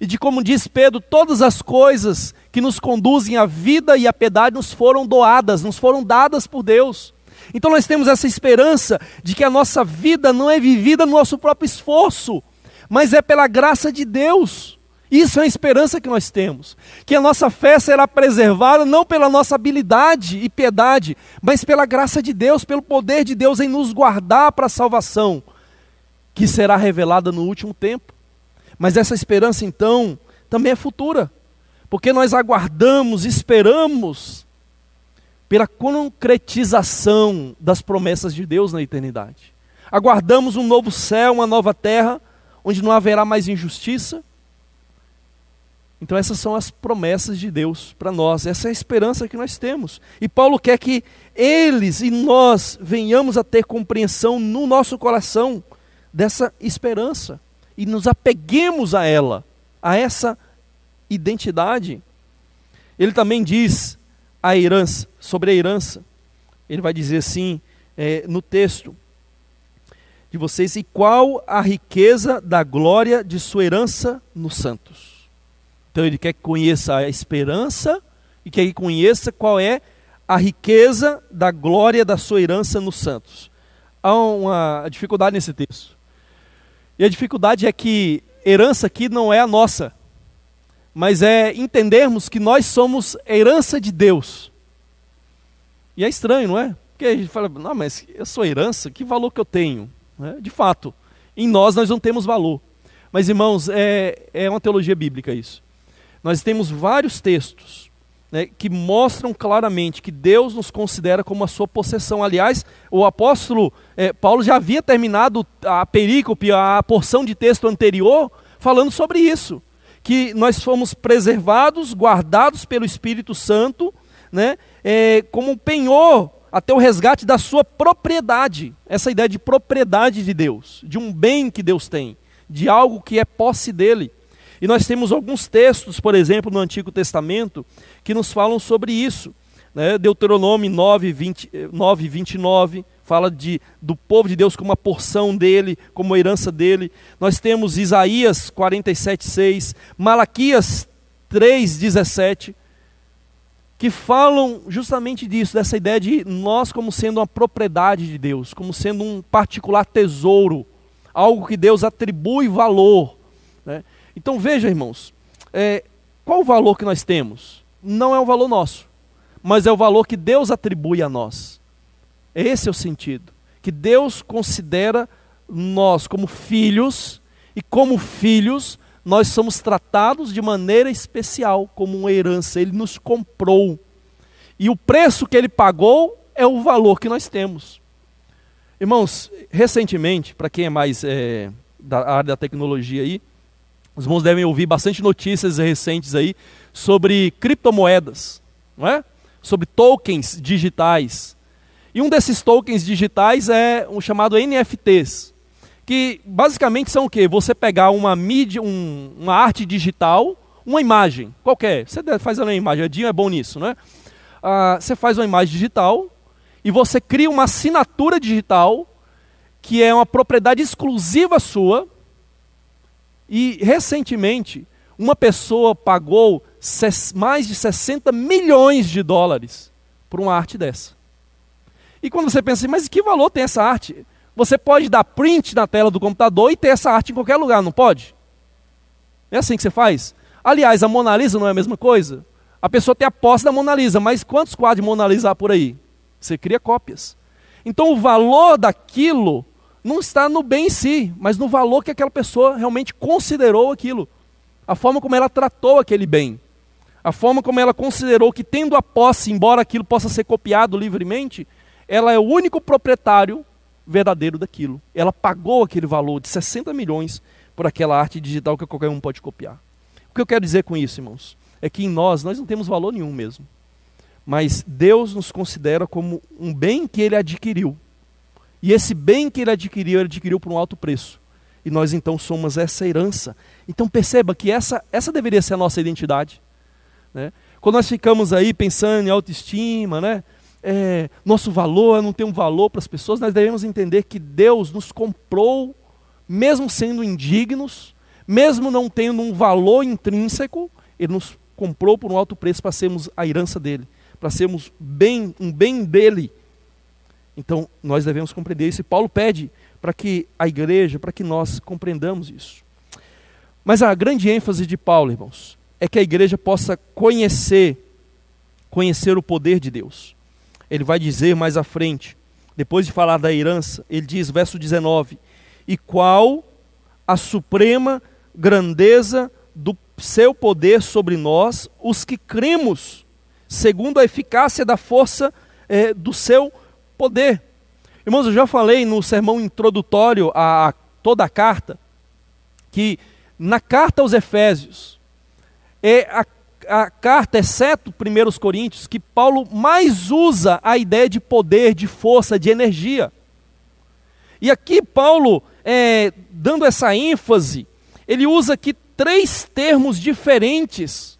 e de como diz Pedro, todas as coisas que nos conduzem à vida e à piedade nos foram doadas, nos foram dadas por Deus. Então nós temos essa esperança de que a nossa vida não é vivida no nosso próprio esforço, mas é pela graça de Deus. Isso é a esperança que nós temos. Que a nossa fé será preservada não pela nossa habilidade e piedade, mas pela graça de Deus, pelo poder de Deus em nos guardar para a salvação, que será revelada no último tempo. Mas essa esperança, então, também é futura, porque nós aguardamos, esperamos pela concretização das promessas de Deus na eternidade. Aguardamos um novo céu, uma nova terra, onde não haverá mais injustiça. Então, essas são as promessas de Deus para nós, essa é a esperança que nós temos. E Paulo quer que eles e nós venhamos a ter compreensão no nosso coração dessa esperança e nos apeguemos a ela, a essa identidade. Ele também diz a herança, sobre a herança. Ele vai dizer assim é, no texto de vocês: e qual a riqueza da glória de sua herança nos santos. Então ele quer que conheça a esperança e quer que conheça qual é a riqueza da glória da sua herança nos santos. Há uma dificuldade nesse texto. E a dificuldade é que herança aqui não é a nossa, mas é entendermos que nós somos herança de Deus. E é estranho, não é? Porque a gente fala, não, mas eu sou herança, que valor que eu tenho? É, de fato, em nós nós não temos valor. Mas irmãos, é, é uma teologia bíblica isso. Nós temos vários textos né, que mostram claramente que Deus nos considera como a sua possessão. Aliás, o apóstolo é, Paulo já havia terminado a perícope, a porção de texto anterior, falando sobre isso. Que nós fomos preservados, guardados pelo Espírito Santo, né, é, como um penhor até o resgate da sua propriedade. Essa ideia de propriedade de Deus, de um bem que Deus tem, de algo que é posse dele. E nós temos alguns textos, por exemplo, no Antigo Testamento, que nos falam sobre isso. Né? Deuteronômio 9, 20, 9, 29 fala de, do povo de Deus como uma porção dele, como herança dele. Nós temos Isaías 47, 6, Malaquias 3, 17 que falam justamente disso, dessa ideia de nós como sendo uma propriedade de Deus, como sendo um particular tesouro, algo que Deus atribui valor. Né? Então veja, irmãos, é, qual o valor que nós temos? Não é o valor nosso, mas é o valor que Deus atribui a nós. Esse é o sentido. Que Deus considera nós como filhos, e como filhos, nós somos tratados de maneira especial, como uma herança. Ele nos comprou. E o preço que ele pagou é o valor que nós temos. Irmãos, recentemente, para quem é mais é, da área da tecnologia aí, os irmãos devem ouvir bastante notícias recentes aí sobre criptomoedas, não é? sobre tokens digitais. E um desses tokens digitais é o chamado NFTs que basicamente são o quê? Você pegar uma mídia, um, uma arte digital, uma imagem, qualquer. Você faz uma imagem, a Dinho é bom nisso, né? Ah, você faz uma imagem digital e você cria uma assinatura digital que é uma propriedade exclusiva sua. E recentemente, uma pessoa pagou mais de 60 milhões de dólares por uma arte dessa. E quando você pensa assim, mas que valor tem essa arte? Você pode dar print na tela do computador e ter essa arte em qualquer lugar, não pode? É assim que você faz? Aliás, a Mona Lisa não é a mesma coisa? A pessoa tem a posse da Mona Lisa, mas quantos quadros de Mona Lisa há por aí? Você cria cópias. Então o valor daquilo não está no bem em si, mas no valor que aquela pessoa realmente considerou aquilo. A forma como ela tratou aquele bem. A forma como ela considerou que, tendo a posse, embora aquilo possa ser copiado livremente, ela é o único proprietário verdadeiro daquilo. Ela pagou aquele valor de 60 milhões por aquela arte digital que qualquer um pode copiar. O que eu quero dizer com isso, irmãos? É que em nós, nós não temos valor nenhum mesmo. Mas Deus nos considera como um bem que ele adquiriu. E esse bem que ele adquiriu, ele adquiriu por um alto preço. E nós então somos essa herança. Então perceba que essa, essa deveria ser a nossa identidade. Né? Quando nós ficamos aí pensando em autoestima, né? é, nosso valor, não tem um valor para as pessoas, nós devemos entender que Deus nos comprou, mesmo sendo indignos, mesmo não tendo um valor intrínseco, Ele nos comprou por um alto preço para sermos a herança dele, para sermos bem, um bem dele. Então, nós devemos compreender isso. E Paulo pede para que a igreja, para que nós compreendamos isso. Mas a grande ênfase de Paulo, irmãos, é que a igreja possa conhecer, conhecer o poder de Deus ele vai dizer mais à frente, depois de falar da herança, ele diz, verso 19: E qual a suprema grandeza do seu poder sobre nós, os que cremos, segundo a eficácia da força é, do seu poder. Irmãos, eu já falei no sermão introdutório a toda a carta, que na carta aos Efésios, é a a carta, exceto 1 Coríntios, que Paulo mais usa a ideia de poder, de força, de energia. E aqui Paulo, é, dando essa ênfase, ele usa aqui três termos diferentes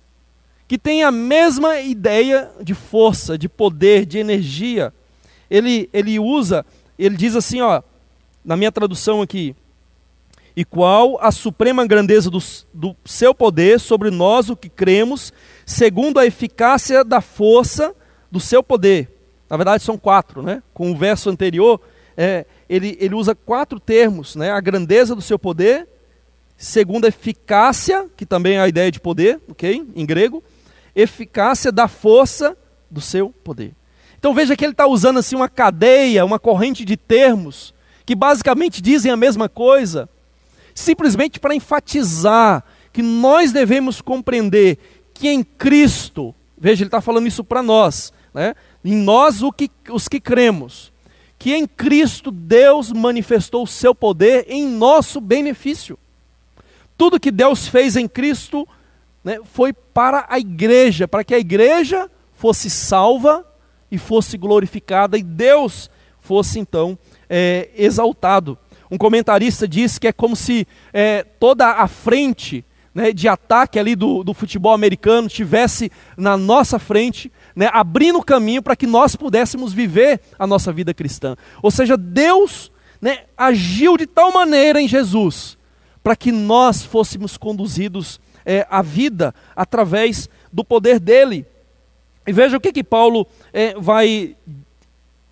que têm a mesma ideia de força, de poder, de energia. Ele, ele usa, ele diz assim, ó, na minha tradução aqui, e qual a suprema grandeza do, do seu poder sobre nós, o que cremos, segundo a eficácia da força do seu poder. Na verdade, são quatro, né? Com o verso anterior, é, ele, ele usa quatro termos, né? A grandeza do seu poder, segundo a eficácia, que também é a ideia de poder, ok? Em grego, eficácia da força do seu poder. Então veja que ele está usando assim uma cadeia, uma corrente de termos que basicamente dizem a mesma coisa, simplesmente para enfatizar que nós devemos compreender que em Cristo, veja, ele está falando isso para nós, né? em nós que, os que cremos, que em Cristo Deus manifestou o seu poder em nosso benefício. Tudo que Deus fez em Cristo né, foi para a igreja, para que a igreja fosse salva e fosse glorificada e Deus fosse então é, exaltado. Um comentarista diz que é como se é, toda a frente né, de ataque ali do, do futebol americano tivesse na nossa frente, né, abrindo o caminho para que nós pudéssemos viver a nossa vida cristã. Ou seja, Deus né, agiu de tal maneira em Jesus para que nós fôssemos conduzidos é, à vida através do poder dele. E veja o que, que Paulo é, vai,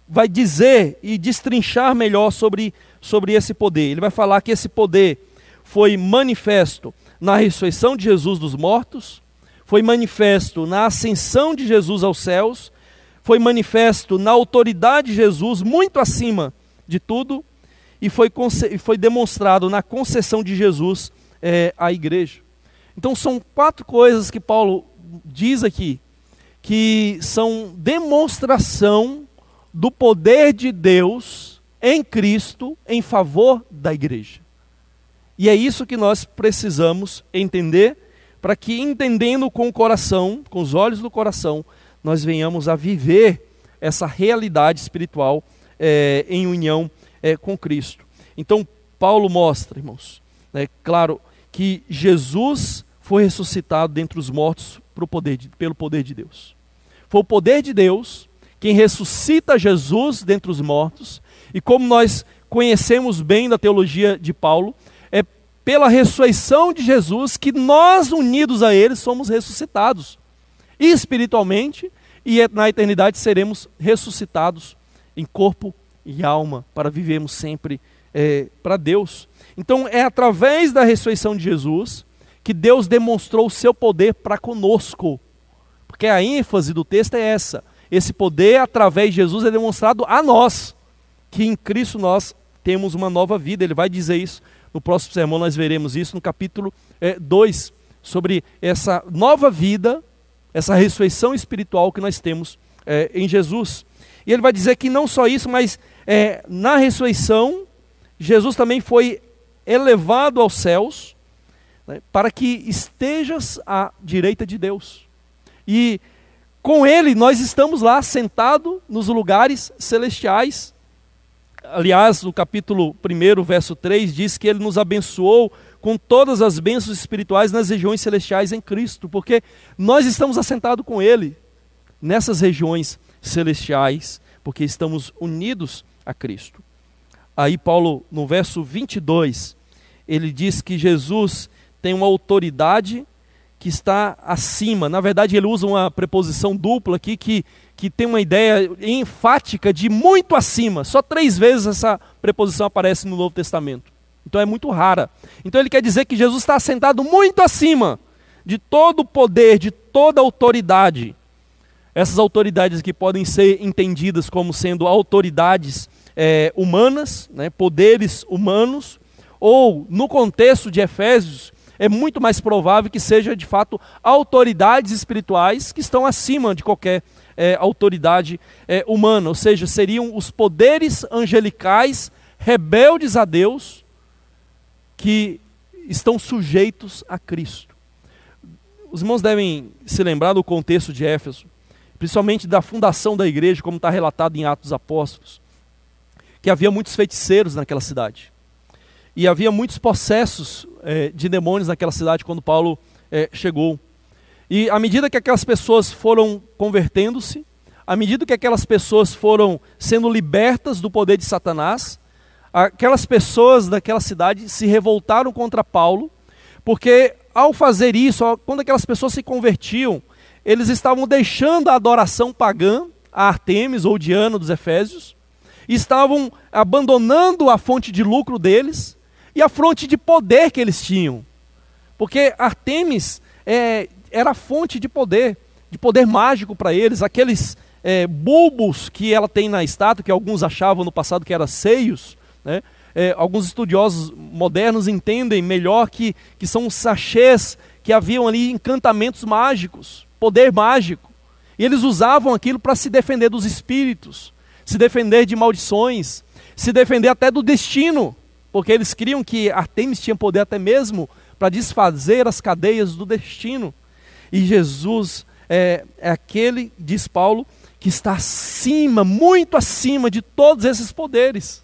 vai dizer e destrinchar melhor sobre, sobre esse poder. Ele vai falar que esse poder foi manifesto na ressurreição de Jesus dos mortos, foi manifesto na ascensão de Jesus aos céus, foi manifesto na autoridade de Jesus, muito acima de tudo, e foi, foi demonstrado na concessão de Jesus é, à igreja. Então são quatro coisas que Paulo diz aqui, que são demonstração do poder de Deus em Cristo em favor da igreja. E é isso que nós precisamos entender, para que, entendendo com o coração, com os olhos do coração, nós venhamos a viver essa realidade espiritual é, em união é, com Cristo. Então, Paulo mostra, irmãos, né, claro, que Jesus foi ressuscitado dentre os mortos poder de, pelo poder de Deus. Foi o poder de Deus quem ressuscita Jesus dentre os mortos, e como nós conhecemos bem da teologia de Paulo, é pela ressurreição de Jesus que nós, unidos a Ele, somos ressuscitados. E espiritualmente, e na eternidade seremos ressuscitados em corpo e alma, para vivermos sempre é, para Deus. Então é através da ressurreição de Jesus que Deus demonstrou o seu poder para conosco. Porque a ênfase do texto é essa. Esse poder, através de Jesus, é demonstrado a nós, que em Cristo nós temos uma nova vida. Ele vai dizer isso no próximo sermão, nós veremos isso no capítulo 2, é, sobre essa nova vida, essa ressurreição espiritual que nós temos é, em Jesus. E ele vai dizer que não só isso, mas é, na ressurreição, Jesus também foi elevado aos céus né, para que estejas à direita de Deus. E com Ele nós estamos lá sentados nos lugares celestiais. Aliás, no capítulo 1, verso 3, diz que Ele nos abençoou com todas as bênçãos espirituais nas regiões celestiais em Cristo, porque nós estamos assentados com Ele nessas regiões celestiais, porque estamos unidos a Cristo. Aí, Paulo, no verso 22, ele diz que Jesus tem uma autoridade que está acima. Na verdade, ele usa uma preposição dupla aqui que, que tem uma ideia enfática de muito acima. Só três vezes essa preposição aparece no Novo Testamento. Então é muito rara. Então ele quer dizer que Jesus está assentado muito acima de todo o poder, de toda autoridade. Essas autoridades que podem ser entendidas como sendo autoridades é, humanas, né, poderes humanos, ou no contexto de Efésios, é muito mais provável que seja de fato autoridades espirituais que estão acima de qualquer é, autoridade é, humana, ou seja, seriam os poderes angelicais rebeldes a Deus que estão sujeitos a Cristo. Os irmãos devem se lembrar do contexto de Éfeso principalmente da fundação da igreja, como está relatado em Atos Apóstolos, que havia muitos feiticeiros naquela cidade. E havia muitos processos é, de demônios naquela cidade quando Paulo é, chegou. E à medida que aquelas pessoas foram convertendo-se, à medida que aquelas pessoas foram sendo libertas do poder de Satanás, aquelas pessoas daquela cidade se revoltaram contra Paulo, porque ao fazer isso, quando aquelas pessoas se convertiam, eles estavam deixando a adoração pagã a Artemis ou Diana dos Efésios, estavam abandonando a fonte de lucro deles e a fonte de poder que eles tinham. Porque Artemis é, era a fonte de poder, de poder mágico para eles, aqueles é, bulbos que ela tem na estátua, que alguns achavam no passado que eram seios, né? É, alguns estudiosos modernos entendem melhor que, que são sachês que haviam ali encantamentos mágicos poder mágico. E eles usavam aquilo para se defender dos espíritos, se defender de maldições, se defender até do destino, porque eles criam que Artemis tinha poder até mesmo para desfazer as cadeias do destino. E Jesus é, é aquele, diz Paulo, que está acima, muito acima de todos esses poderes.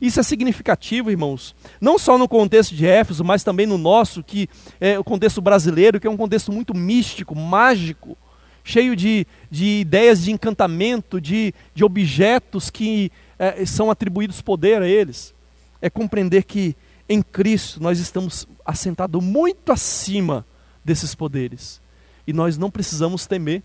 Isso é significativo, irmãos, não só no contexto de Éfeso, mas também no nosso, que é o contexto brasileiro, que é um contexto muito místico, mágico, cheio de, de ideias de encantamento, de, de objetos que é, são atribuídos poder a eles. É compreender que em Cristo nós estamos assentados muito acima desses poderes. E nós não precisamos temer,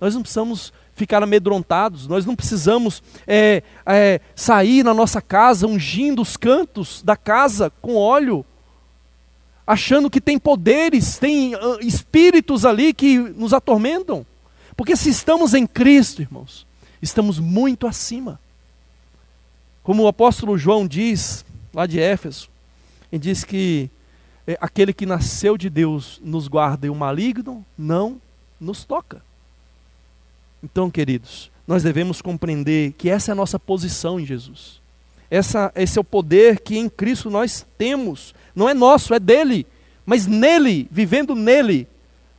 nós não precisamos ficar amedrontados, nós não precisamos é, é, sair na nossa casa ungindo os cantos da casa com óleo, achando que tem poderes, tem uh, espíritos ali que nos atormentam. Porque se estamos em Cristo, irmãos, estamos muito acima. Como o apóstolo João diz, lá de Éfeso, ele diz que é, aquele que nasceu de Deus nos guarda e o maligno não nos toca. Então, queridos, nós devemos compreender que essa é a nossa posição em Jesus. Essa, esse é o poder que em Cristo nós temos. Não é nosso, é dele. Mas nele, vivendo nele,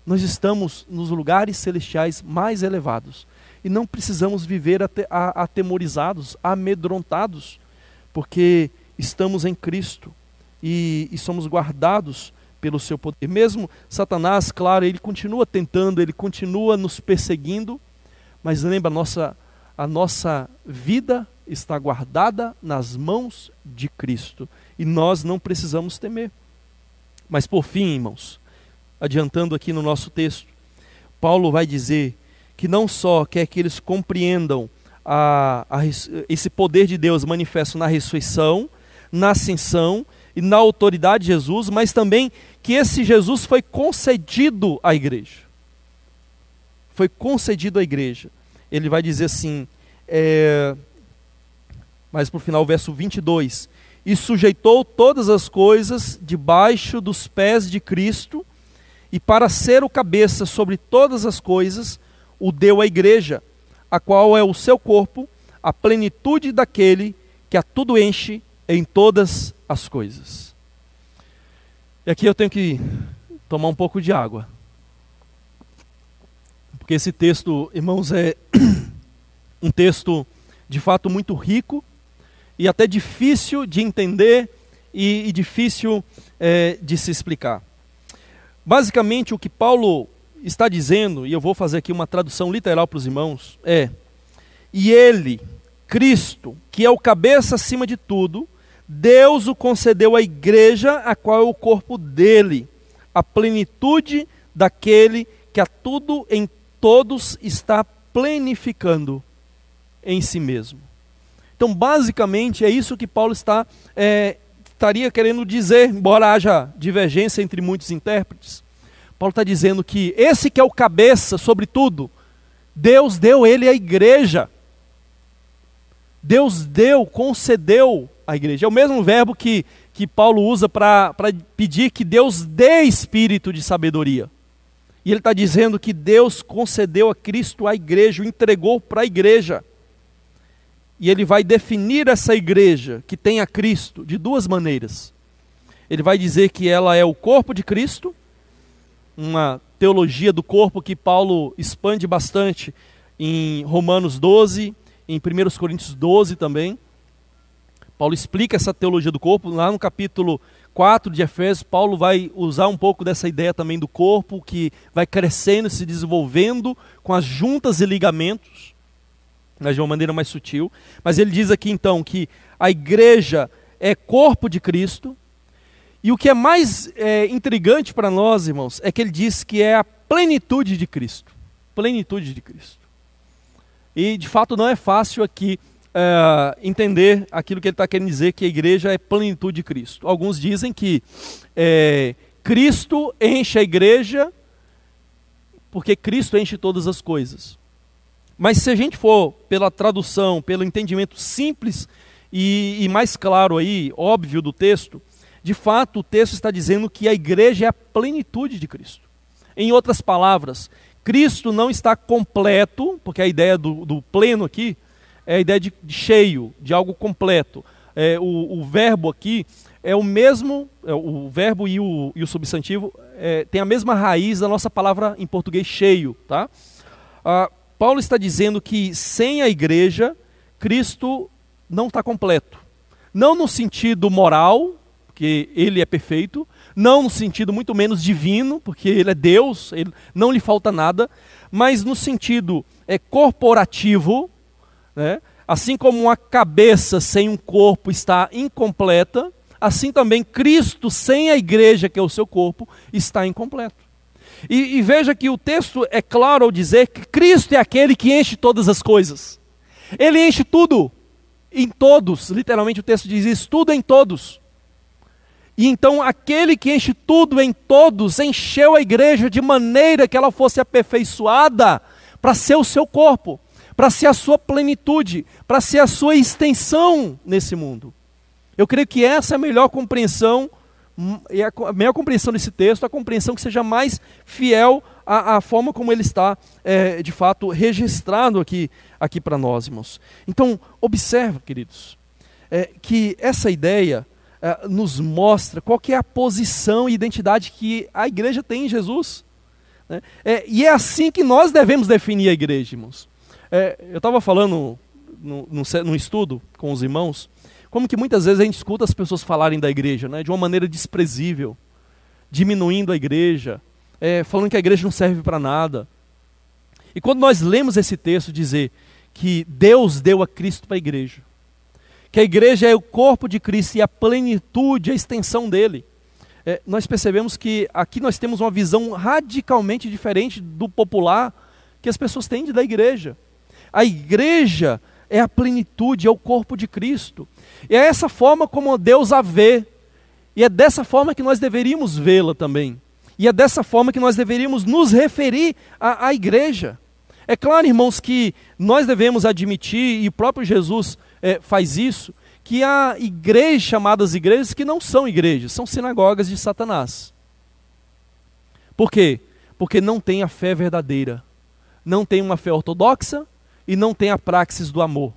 nós estamos nos lugares celestiais mais elevados. E não precisamos viver atemorizados, amedrontados, porque estamos em Cristo e, e somos guardados pelo seu poder. Mesmo Satanás, claro, ele continua tentando, ele continua nos perseguindo, mas lembra, a nossa, a nossa vida está guardada nas mãos de Cristo. E nós não precisamos temer. Mas por fim, irmãos, adiantando aqui no nosso texto, Paulo vai dizer que não só quer que eles compreendam a, a, esse poder de Deus manifesto na ressurreição, na ascensão e na autoridade de Jesus, mas também que esse Jesus foi concedido à igreja foi concedido à igreja. Ele vai dizer assim, é, mas por final, verso 22: E sujeitou todas as coisas debaixo dos pés de Cristo, e para ser o cabeça sobre todas as coisas, o deu à igreja, a qual é o seu corpo, a plenitude daquele que a tudo enche em todas as coisas. E aqui eu tenho que tomar um pouco de água porque esse texto, irmãos, é um texto de fato muito rico e até difícil de entender e, e difícil é, de se explicar. Basicamente, o que Paulo está dizendo, e eu vou fazer aqui uma tradução literal para os irmãos, é: E ele, Cristo, que é o cabeça acima de tudo, Deus o concedeu à igreja, a qual é o corpo dele, a plenitude daquele que a tudo em todos está plenificando em si mesmo. Então, basicamente, é isso que Paulo está é, estaria querendo dizer, embora haja divergência entre muitos intérpretes. Paulo está dizendo que esse que é o cabeça sobre tudo, Deus deu ele à igreja. Deus deu, concedeu à igreja. É o mesmo verbo que, que Paulo usa para pedir que Deus dê espírito de sabedoria. E ele está dizendo que Deus concedeu a Cristo a igreja, o entregou para a igreja. E ele vai definir essa igreja que tem a Cristo de duas maneiras. Ele vai dizer que ela é o corpo de Cristo, uma teologia do corpo que Paulo expande bastante em Romanos 12, em 1 Coríntios 12 também. Paulo explica essa teologia do corpo lá no capítulo 4 de Efésios, Paulo vai usar um pouco dessa ideia também do corpo, que vai crescendo, se desenvolvendo com as juntas e ligamentos, mas de uma maneira mais sutil. Mas ele diz aqui então que a igreja é corpo de Cristo, e o que é mais é, intrigante para nós, irmãos, é que ele diz que é a plenitude de Cristo. Plenitude de Cristo. E de fato não é fácil aqui é, entender aquilo que ele está querendo dizer, que a igreja é plenitude de Cristo. Alguns dizem que é, Cristo enche a igreja porque Cristo enche todas as coisas. Mas se a gente for pela tradução, pelo entendimento simples e, e mais claro aí, óbvio do texto, de fato o texto está dizendo que a igreja é a plenitude de Cristo. Em outras palavras, Cristo não está completo, porque a ideia do, do pleno aqui é a ideia de, de cheio, de algo completo. É, o, o, verbo aqui é o mesmo, é, o verbo e o, e o substantivo é, tem a mesma raiz da nossa palavra em português cheio. Tá? Ah, Paulo está dizendo que sem a igreja, Cristo não está completo. Não no sentido moral, porque ele é perfeito, não no sentido muito menos divino, porque ele é Deus, ele, não lhe falta nada, mas no sentido é, corporativo, né? assim como uma cabeça sem um corpo está incompleta, assim também Cristo sem a igreja, que é o seu corpo, está incompleto. E, e, veja que o texto é claro ao dizer que Cristo é aquele que enche todas as coisas. Ele enche tudo, em todos, literalmente o texto diz isso, tudo em todos. E então aquele que enche tudo em todos, encheu a igreja de maneira que ela fosse aperfeiçoada para ser o seu corpo, para ser a sua plenitude, para ser a sua extensão nesse mundo. Eu creio que essa é a melhor compreensão, hum, a melhor compreensão desse texto, a compreensão que seja mais fiel à, à forma como ele está, é, de fato, registrado aqui, aqui para nós, irmãos. Então, observa, queridos, é, que essa ideia é, nos mostra qual que é a posição e identidade que a igreja tem em Jesus. Né? É, e é assim que nós devemos definir a igreja, irmãos. É, eu estava falando num, estudo com os irmãos, como que muitas vezes a gente escuta as pessoas falarem da igreja né, de uma maneira desprezível, diminuindo a igreja, é, falando que a igreja não serve para nada. E quando nós lemos esse texto dizer que Deus deu a Cristo para a igreja, que a igreja é o corpo de Cristo e a plenitude, a extensão dele. É, nós percebemos que aqui nós temos uma visão radicalmente diferente do popular que as pessoas têm da igreja. A igreja é a plenitude, é o corpo de Cristo. E é essa forma como Deus a vê. E é dessa forma que nós deveríamos vê-la também. E é dessa forma que nós deveríamos nos referir à, à igreja. É claro, irmãos, que nós devemos admitir, e o próprio Jesus é, faz isso, que há igrejas chamadas igrejas que não são igrejas, são sinagogas de Satanás. Por quê? Porque não tem a fé verdadeira, não tem uma fé ortodoxa e não tem a praxis do amor.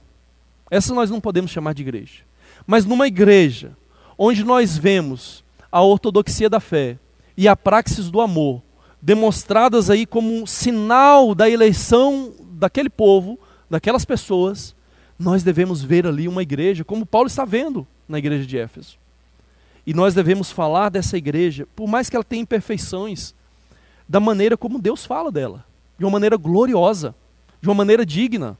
Essa nós não podemos chamar de igreja. Mas numa igreja onde nós vemos a ortodoxia da fé e a praxis do amor demonstradas aí como um sinal da eleição daquele povo, daquelas pessoas, nós devemos ver ali uma igreja, como Paulo está vendo na igreja de Éfeso. E nós devemos falar dessa igreja, por mais que ela tenha imperfeições, da maneira como Deus fala dela, de uma maneira gloriosa, de uma maneira digna.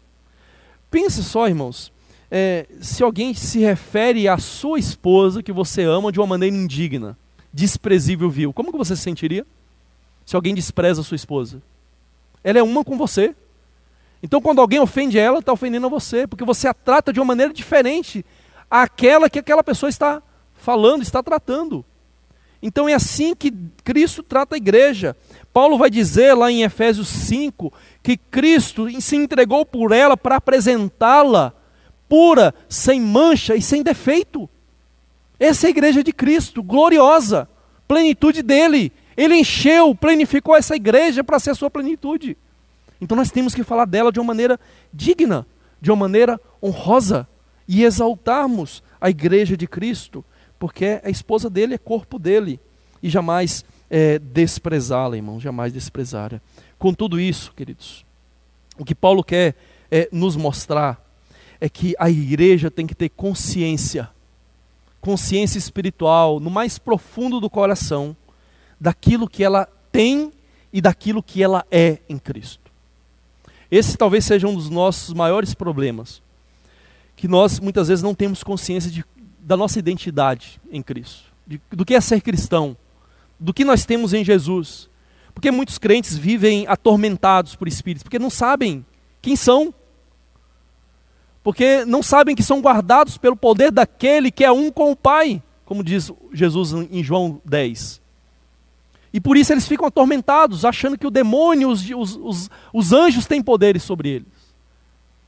Pense só, irmãos, é, se alguém se refere à sua esposa que você ama de uma maneira indigna, desprezível, vil, como que você se sentiria? Se alguém despreza a sua esposa, ela é uma com você. Então, quando alguém ofende ela, está ofendendo você, porque você a trata de uma maneira diferente àquela que aquela pessoa está falando, está tratando. Então, é assim que Cristo trata a igreja. Paulo vai dizer lá em Efésios 5 que Cristo se entregou por ela para apresentá-la pura, sem mancha e sem defeito. Essa é a igreja de Cristo, gloriosa, plenitude dele. Ele encheu, planificou essa igreja para ser a sua plenitude. Então nós temos que falar dela de uma maneira digna, de uma maneira honrosa e exaltarmos a igreja de Cristo, porque a esposa dele é corpo dele e jamais é, desprezá-la, irmão, jamais desprezá-la. Com tudo isso, queridos, o que Paulo quer é, nos mostrar é que a igreja tem que ter consciência, consciência espiritual, no mais profundo do coração, daquilo que ela tem e daquilo que ela é em Cristo. Esse talvez seja um dos nossos maiores problemas. Que nós muitas vezes não temos consciência de, da nossa identidade em Cristo, de, do que é ser cristão, do que nós temos em Jesus. Porque muitos crentes vivem atormentados por espíritos, porque não sabem quem são. Porque não sabem que são guardados pelo poder daquele que é um com o Pai, como diz Jesus em João 10. E por isso eles ficam atormentados, achando que o demônio, os, os, os, os anjos têm poderes sobre eles.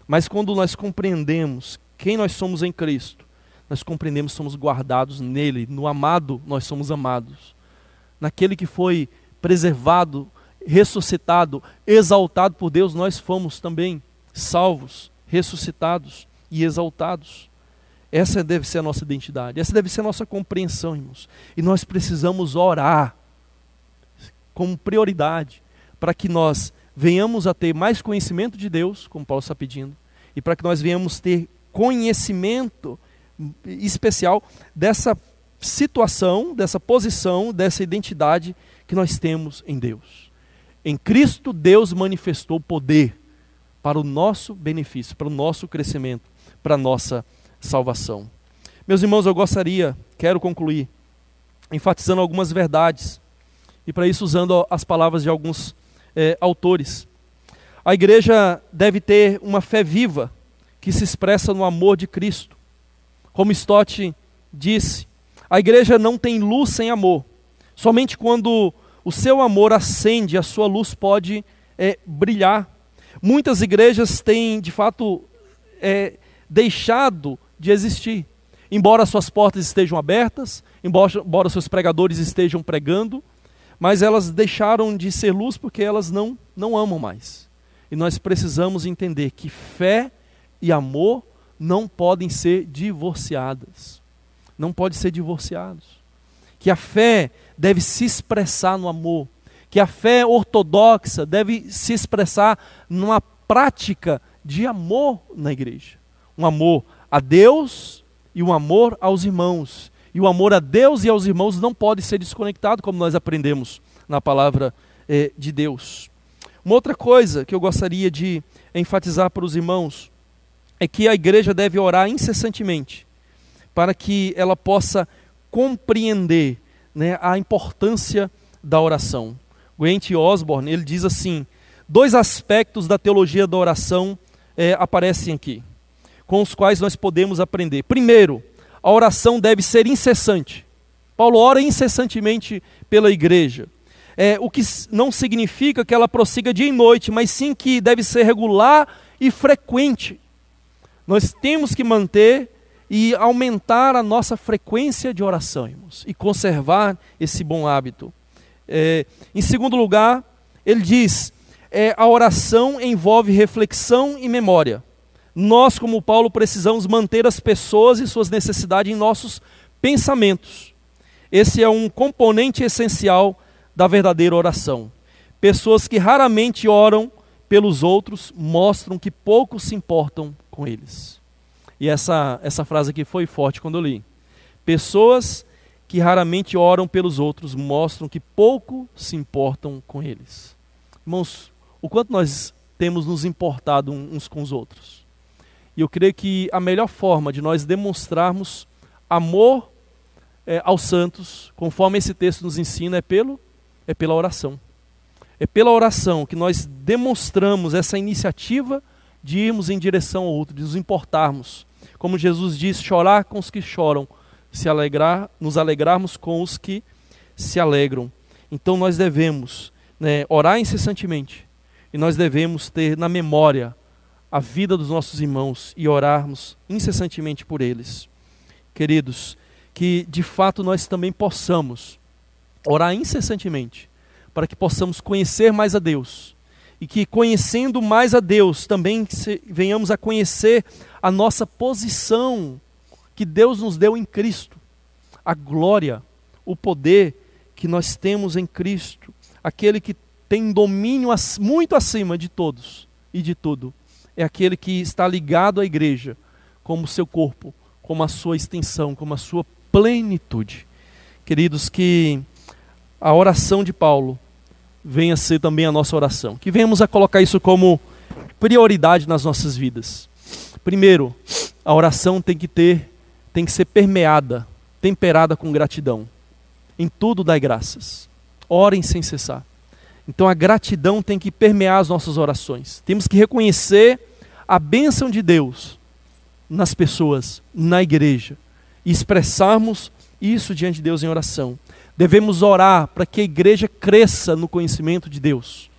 Mas quando nós compreendemos quem nós somos em Cristo, nós compreendemos que somos guardados nele, no amado nós somos amados. Naquele que foi preservado, ressuscitado, exaltado por Deus, nós fomos também salvos, ressuscitados e exaltados. Essa deve ser a nossa identidade, essa deve ser a nossa compreensão, irmãos. E nós precisamos orar como prioridade para que nós venhamos a ter mais conhecimento de Deus, como Paulo está pedindo, e para que nós venhamos ter conhecimento especial dessa situação, dessa posição, dessa identidade que nós temos em Deus. Em Cristo, Deus manifestou poder para o nosso benefício, para o nosso crescimento, para a nossa salvação. Meus irmãos, eu gostaria, quero concluir, enfatizando algumas verdades, e para isso usando as palavras de alguns é, autores. A igreja deve ter uma fé viva que se expressa no amor de Cristo. Como Stott disse, a igreja não tem luz sem amor. Somente quando o seu amor acende, a sua luz pode é, brilhar. Muitas igrejas têm, de fato, é, deixado de existir. Embora suas portas estejam abertas, embora, embora seus pregadores estejam pregando, mas elas deixaram de ser luz porque elas não, não amam mais. E nós precisamos entender que fé e amor não podem ser divorciadas. Não podem ser divorciados. Que a fé deve se expressar no amor. Que a fé ortodoxa deve se expressar numa prática de amor na igreja. Um amor a Deus e um amor aos irmãos. E o amor a Deus e aos irmãos não pode ser desconectado, como nós aprendemos na palavra eh, de Deus. Uma outra coisa que eu gostaria de enfatizar para os irmãos é que a igreja deve orar incessantemente para que ela possa compreender né, a importância da oração. Gwent Osborne ele diz assim: dois aspectos da teologia da oração é, aparecem aqui, com os quais nós podemos aprender. Primeiro, a oração deve ser incessante. Paulo ora incessantemente pela igreja. É, o que não significa que ela prossiga dia e noite, mas sim que deve ser regular e frequente. Nós temos que manter e aumentar a nossa frequência de oração, irmãos, e conservar esse bom hábito. É, em segundo lugar, ele diz: é, a oração envolve reflexão e memória. Nós, como Paulo, precisamos manter as pessoas e suas necessidades em nossos pensamentos. Esse é um componente essencial da verdadeira oração. Pessoas que raramente oram pelos outros mostram que pouco se importam com eles. E essa, essa frase aqui foi forte quando eu li. Pessoas que raramente oram pelos outros mostram que pouco se importam com eles. Irmãos, o quanto nós temos nos importado uns com os outros. E eu creio que a melhor forma de nós demonstrarmos amor é, aos santos, conforme esse texto nos ensina, é, pelo, é pela oração. É pela oração que nós demonstramos essa iniciativa de irmos em direção ao outro, de nos importarmos. Como Jesus diz, chorar com os que choram, se alegrar, nos alegrarmos com os que se alegram. Então nós devemos né, orar incessantemente e nós devemos ter na memória a vida dos nossos irmãos e orarmos incessantemente por eles. Queridos, que de fato nós também possamos orar incessantemente para que possamos conhecer mais a Deus e que conhecendo mais a Deus também venhamos a conhecer a nossa posição que Deus nos deu em Cristo, a glória, o poder que nós temos em Cristo, aquele que tem domínio muito acima de todos e de tudo, é aquele que está ligado à igreja como seu corpo, como a sua extensão, como a sua plenitude. Queridos, que a oração de Paulo venha ser também a nossa oração. Que venhamos a colocar isso como prioridade nas nossas vidas. Primeiro, a oração tem que ter, tem que ser permeada, temperada com gratidão. Em tudo dai graças. Orem sem cessar. Então a gratidão tem que permear as nossas orações. Temos que reconhecer a bênção de Deus nas pessoas, na igreja, e expressarmos isso diante de Deus em oração. Devemos orar para que a igreja cresça no conhecimento de Deus,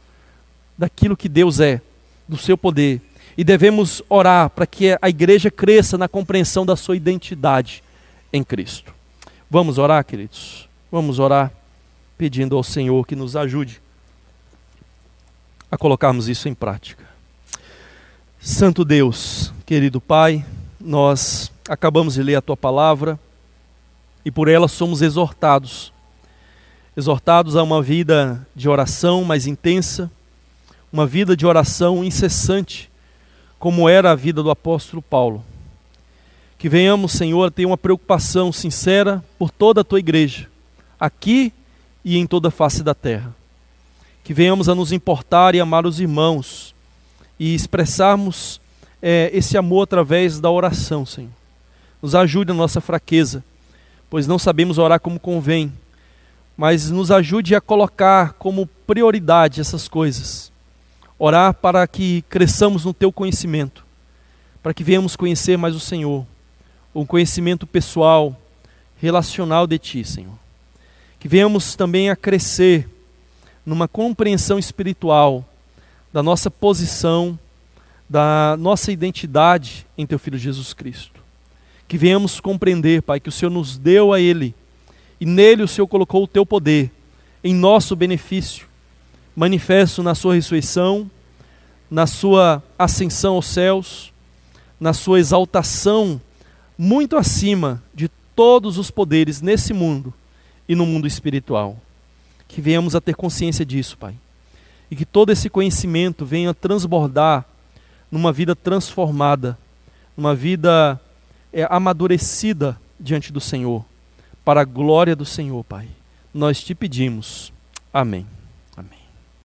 daquilo que Deus é, do seu poder. E devemos orar para que a igreja cresça na compreensão da sua identidade em Cristo. Vamos orar, queridos? Vamos orar pedindo ao Senhor que nos ajude a colocarmos isso em prática. Santo Deus, querido Pai, nós acabamos de ler a tua palavra e por ela somos exortados exortados a uma vida de oração mais intensa, uma vida de oração incessante, como era a vida do apóstolo Paulo. Que venhamos, Senhor, a ter uma preocupação sincera por toda a tua igreja, aqui e em toda a face da terra. Que venhamos a nos importar e amar os irmãos e expressarmos é, esse amor através da oração, Senhor. Nos ajude na nossa fraqueza, pois não sabemos orar como convém, mas nos ajude a colocar como prioridade essas coisas. Orar para que cresçamos no teu conhecimento, para que venhamos conhecer mais o Senhor, um conhecimento pessoal, relacional de ti, Senhor. Que venhamos também a crescer numa compreensão espiritual da nossa posição, da nossa identidade em teu filho Jesus Cristo. Que venhamos compreender, Pai, que o Senhor nos deu a ele e nele o Senhor colocou o teu poder em nosso benefício, manifesto na sua ressurreição, na sua ascensão aos céus, na sua exaltação muito acima de todos os poderes nesse mundo e no mundo espiritual. Que venhamos a ter consciência disso, Pai. E que todo esse conhecimento venha transbordar numa vida transformada, numa vida é, amadurecida diante do Senhor, para a glória do Senhor, Pai. Nós te pedimos. Amém.